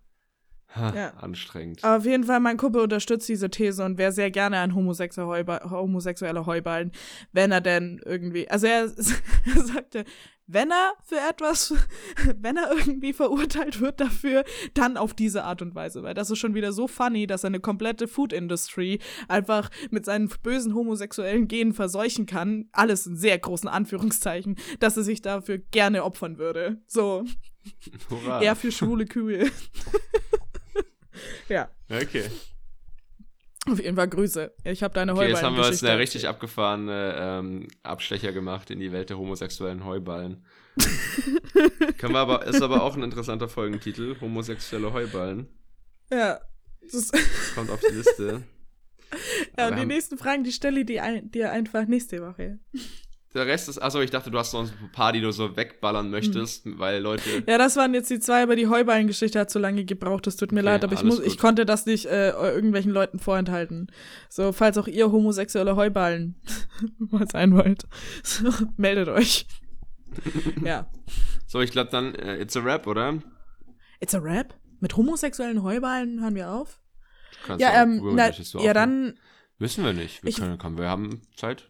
ha, Ja. anstrengend. Auf jeden Fall, mein Kumpel unterstützt diese These und wäre sehr gerne ein homosexueller, Heuba homosexueller Heuballen, wenn er denn irgendwie, also er sagte, wenn er für etwas, wenn er irgendwie verurteilt wird dafür, dann auf diese Art und Weise, weil das ist schon wieder so funny, dass er eine komplette Food Industry einfach mit seinen bösen homosexuellen Genen verseuchen kann, alles in sehr großen Anführungszeichen, dass er sich dafür gerne opfern würde. So, Hurra. eher für schwule Kühe. ja. Okay. Auf jeden Fall Grüße. Ich habe deine Okay, jetzt haben wir uns eine richtig erzählt. abgefahrene ähm, Abstecher gemacht in die Welt der homosexuellen Heuballen. Können wir aber, ist aber auch ein interessanter Folgentitel. Homosexuelle Heuballen. Ja. Das Kommt auf die Liste. ja, Aber und die nächsten Fragen, die stelle ich dir, ein, dir einfach nächste Woche. Der Rest ist, achso, ich dachte, du hast so ein paar, die du so wegballern möchtest, mhm. weil Leute. Ja, das waren jetzt die zwei, aber die Heuballen-Geschichte hat zu lange gebraucht. Das tut mir okay, leid, aber ich muss, ich konnte das nicht äh, irgendwelchen Leuten vorenthalten. So, falls auch ihr homosexuelle Heuballen mal sein wollt, so, meldet euch. ja. So, ich glaube dann, uh, it's a rap, oder? It's a rap? Mit homosexuellen Heuballen hören wir auf? Kannst ja, ähm, na, ja, dann. Wissen wir nicht. Wir, ich, können, wir haben Zeit.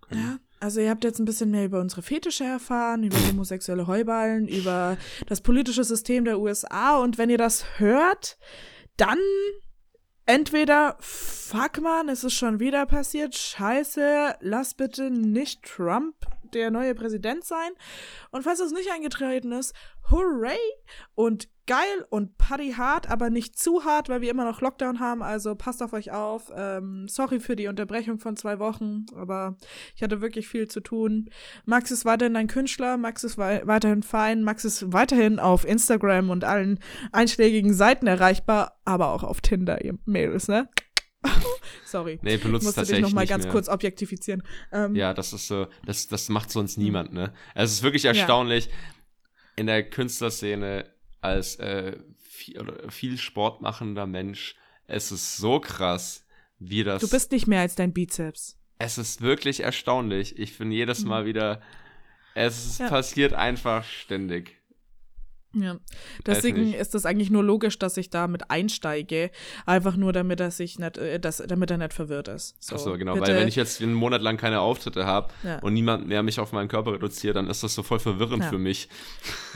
Können. Ja. Also ihr habt jetzt ein bisschen mehr über unsere Fetische erfahren, über homosexuelle Heuballen, über das politische System der USA und wenn ihr das hört, dann entweder fuck man, es ist schon wieder passiert, scheiße, lass bitte nicht Trump der neue Präsident sein. Und falls das nicht eingetreten ist, hooray und geil und Party hart, aber nicht zu hart, weil wir immer noch Lockdown haben. Also passt auf euch auf. Ähm, sorry für die Unterbrechung von zwei Wochen, aber ich hatte wirklich viel zu tun. Max ist weiterhin ein Künstler, Max ist wei weiterhin fein, Max ist weiterhin auf Instagram und allen einschlägigen Seiten erreichbar, aber auch auf Tinder, ihr Mädels, ne? Sorry. Nee, benutzt Musste tatsächlich dich noch mal ganz mehr. kurz objektifizieren. Ähm, ja, das ist so, das, das macht sonst niemand, ne? Also es ist wirklich erstaunlich, ja. in der Künstlerszene als äh, viel, viel Sport machender Mensch, es ist so krass, wie das. Du bist nicht mehr als dein Bizeps. Es ist wirklich erstaunlich. Ich finde jedes mhm. Mal wieder, es ja. passiert einfach ständig. Ja, deswegen ist es eigentlich nur logisch, dass ich da mit einsteige, einfach nur damit er sich nicht, äh, das, damit er nicht verwirrt ist. So, Ach genau, bitte. weil wenn ich jetzt einen Monat lang keine Auftritte habe ja. und niemand mehr mich auf meinen Körper reduziert, dann ist das so voll verwirrend ja. für mich.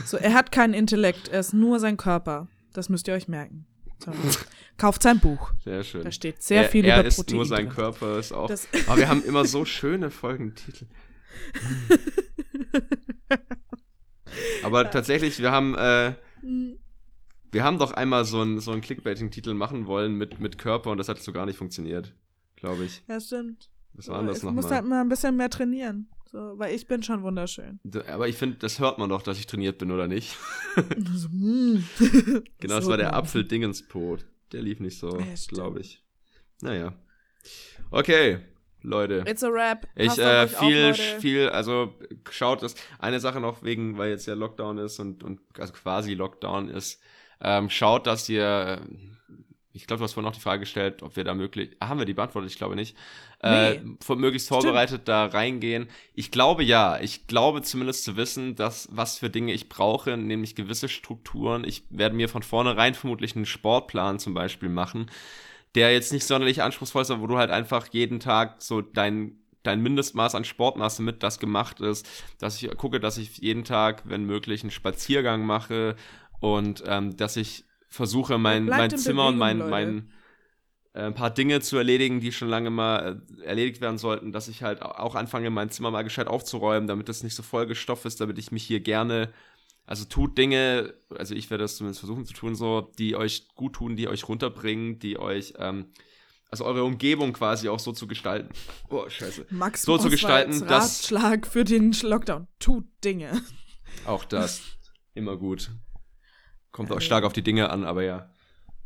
So, er hat keinen Intellekt, er ist nur sein Körper. Das müsst ihr euch merken. So. Kauft sein Buch. Sehr schön. Da steht sehr er, viel er über ist Protein. Nur sein drin. Körper ist auch. Das aber wir haben immer so schöne Folgentitel. Aber tatsächlich, wir haben, äh, mhm. wir haben doch einmal so einen so Clickbaiting-Titel machen wollen mit, mit Körper und das hat so gar nicht funktioniert, glaube ich. Ja, stimmt. Was war das nochmal? Du musst halt mal ein bisschen mehr trainieren. So, weil ich bin schon wunderschön. Aber ich finde, das hört man doch, dass ich trainiert bin, oder nicht? so, mm. genau, das war der Apfel-Dingenspot. Der lief nicht so, ja, glaube ich. Naja. Okay, Leute. It's a rap. Ich äh, viel, auf, viel, also schaut das. Eine Sache noch wegen, weil jetzt ja Lockdown ist und, und also quasi Lockdown ist. Ähm, schaut, dass ihr, ich glaube, du hast vorhin noch die Frage gestellt, ob wir da möglich, ah, haben wir die beantwortet? Ich glaube nicht. Äh, nee. Äh, möglichst vorbereitet Stimmt. da reingehen. Ich glaube ja. Ich glaube zumindest zu wissen, dass was für Dinge ich brauche, nämlich gewisse Strukturen. Ich werde mir von vornherein vermutlich einen Sportplan zum Beispiel machen der jetzt nicht sonderlich anspruchsvoll ist, aber wo du halt einfach jeden Tag so dein dein Mindestmaß an Sportmasse mit das gemacht ist, dass ich gucke, dass ich jeden Tag, wenn möglich, einen Spaziergang mache und ähm, dass ich versuche, mein, mein Zimmer Bewegung, und mein, mein äh, ein paar Dinge zu erledigen, die schon lange mal äh, erledigt werden sollten, dass ich halt auch anfange, mein Zimmer mal gescheit aufzuräumen, damit es nicht so vollgestopft ist, damit ich mich hier gerne also tut Dinge, also ich werde das zumindest versuchen zu tun, so, die euch gut tun, die euch runterbringen, die euch, ähm, also eure Umgebung quasi auch so zu gestalten. Oh, scheiße. Max so zu gestalten, dass. Ratschlag für den Lockdown. Tut Dinge. Auch das. Immer gut. Kommt auch stark auf die Dinge an, aber ja.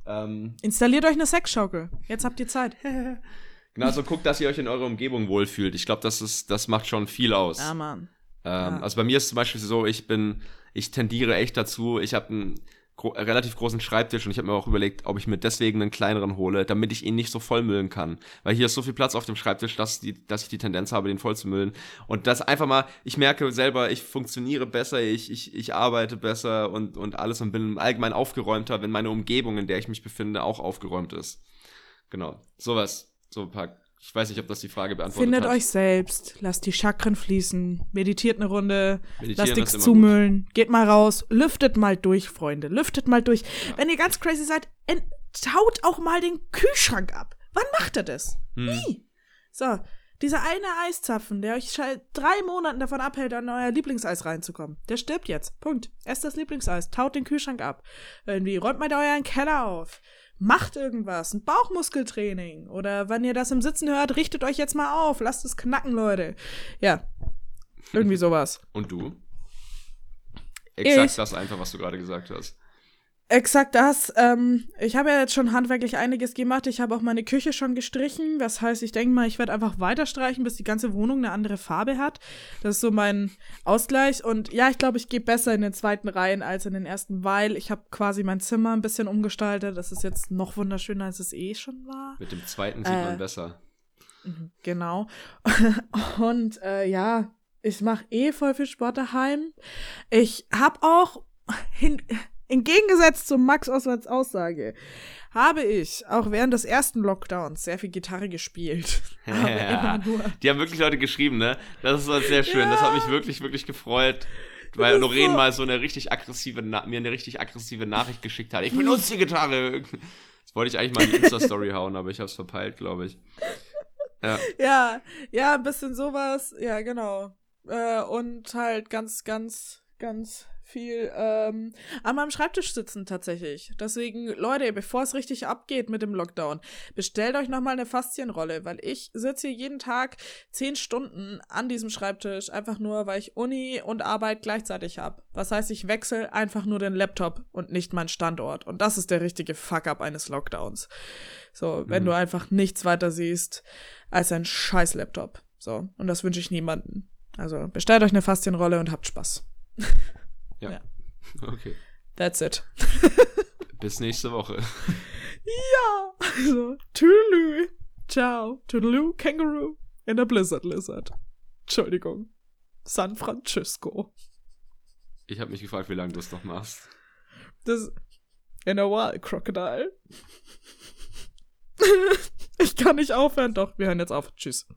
Ähm, Installiert euch eine Sexschaukel. Jetzt habt ihr Zeit. genau, also guckt, dass ihr euch in eurer Umgebung wohlfühlt. Ich glaube, das ist, das macht schon viel aus. Ja, Mann. Ähm, ja. Also bei mir ist es zum Beispiel so, ich bin ich tendiere echt dazu, ich habe einen gro relativ großen Schreibtisch und ich habe mir auch überlegt, ob ich mir deswegen einen kleineren hole, damit ich ihn nicht so vollmüllen kann. Weil hier ist so viel Platz auf dem Schreibtisch, dass, die, dass ich die Tendenz habe, den voll zu müllen. Und das einfach mal, ich merke selber, ich funktioniere besser, ich, ich, ich arbeite besser und, und alles und bin allgemein aufgeräumter, wenn meine Umgebung, in der ich mich befinde, auch aufgeräumt ist. Genau. Sowas. So ein paar ich weiß nicht, ob das die Frage beantwortet Findet hat. euch selbst, lasst die Chakren fließen, meditiert eine Runde, Meditieren lasst nichts zumüllen, geht mal raus, lüftet mal durch, Freunde, lüftet mal durch. Ja. Wenn ihr ganz crazy seid, taut auch mal den Kühlschrank ab. Wann macht ihr das? Hm. Nie. So, dieser eine Eiszapfen, der euch drei Monaten davon abhält, an euer Lieblingseis reinzukommen, der stirbt jetzt. Punkt. Esst das Lieblingseis, taut den Kühlschrank ab. Irgendwie räumt mal euren Keller auf macht irgendwas, ein Bauchmuskeltraining oder wenn ihr das im Sitzen hört, richtet euch jetzt mal auf, lasst es knacken, Leute. Ja, irgendwie sowas. Und du? Exakt ich, das einfach, was du gerade gesagt hast. Exakt das. Ähm, ich habe ja jetzt schon handwerklich einiges gemacht. Ich habe auch meine Küche schon gestrichen. Das heißt, ich denke mal, ich werde einfach weiter streichen, bis die ganze Wohnung eine andere Farbe hat. Das ist so mein Ausgleich. Und ja, ich glaube, ich gehe besser in den zweiten Reihen als in den ersten, weil ich habe quasi mein Zimmer ein bisschen umgestaltet. Das ist jetzt noch wunderschöner, als es eh schon war. Mit dem zweiten sieht äh, man besser. Mhm, genau. Und äh, ja, ich mache eh voll viel Sport daheim. Ich habe auch hin im Gegensatz zu Max Oswalds Aussage habe ich auch während des ersten Lockdowns sehr viel Gitarre gespielt. Ja, die haben wirklich Leute geschrieben, ne? Das ist halt sehr schön. Ja. Das hat mich wirklich, wirklich gefreut. Weil Lorraine so. mal so eine richtig aggressive, mir eine richtig aggressive Nachricht geschickt hat. Ich benutze die Gitarre. Das wollte ich eigentlich mal in die Insta-Story hauen, aber ich habe es verpeilt, glaube ich. Ja. ja, ja, ein bisschen sowas. Ja, genau. Äh, und halt ganz, ganz, ganz viel ähm, an meinem Schreibtisch sitzen tatsächlich. Deswegen, Leute, bevor es richtig abgeht mit dem Lockdown, bestellt euch nochmal eine Faszienrolle, weil ich sitze hier jeden Tag zehn Stunden an diesem Schreibtisch, einfach nur, weil ich Uni und Arbeit gleichzeitig habe. Was heißt, ich wechsle einfach nur den Laptop und nicht meinen Standort. Und das ist der richtige Fuck-up eines Lockdowns. So, wenn mhm. du einfach nichts weiter siehst als ein scheiß Laptop. So, und das wünsche ich niemanden. Also bestellt euch eine Faszienrolle und habt Spaß. Ja. ja. Okay. That's it. Bis nächste Woche. Ja, also, Toodaloo. Ciao. Toodaloo, Kangaroo in der Blizzard Lizard. Entschuldigung. San Francisco. Ich habe mich gefragt, wie lange du es noch machst. Das. In a while, Crocodile. ich kann nicht aufhören, doch, wir hören jetzt auf. Tschüss.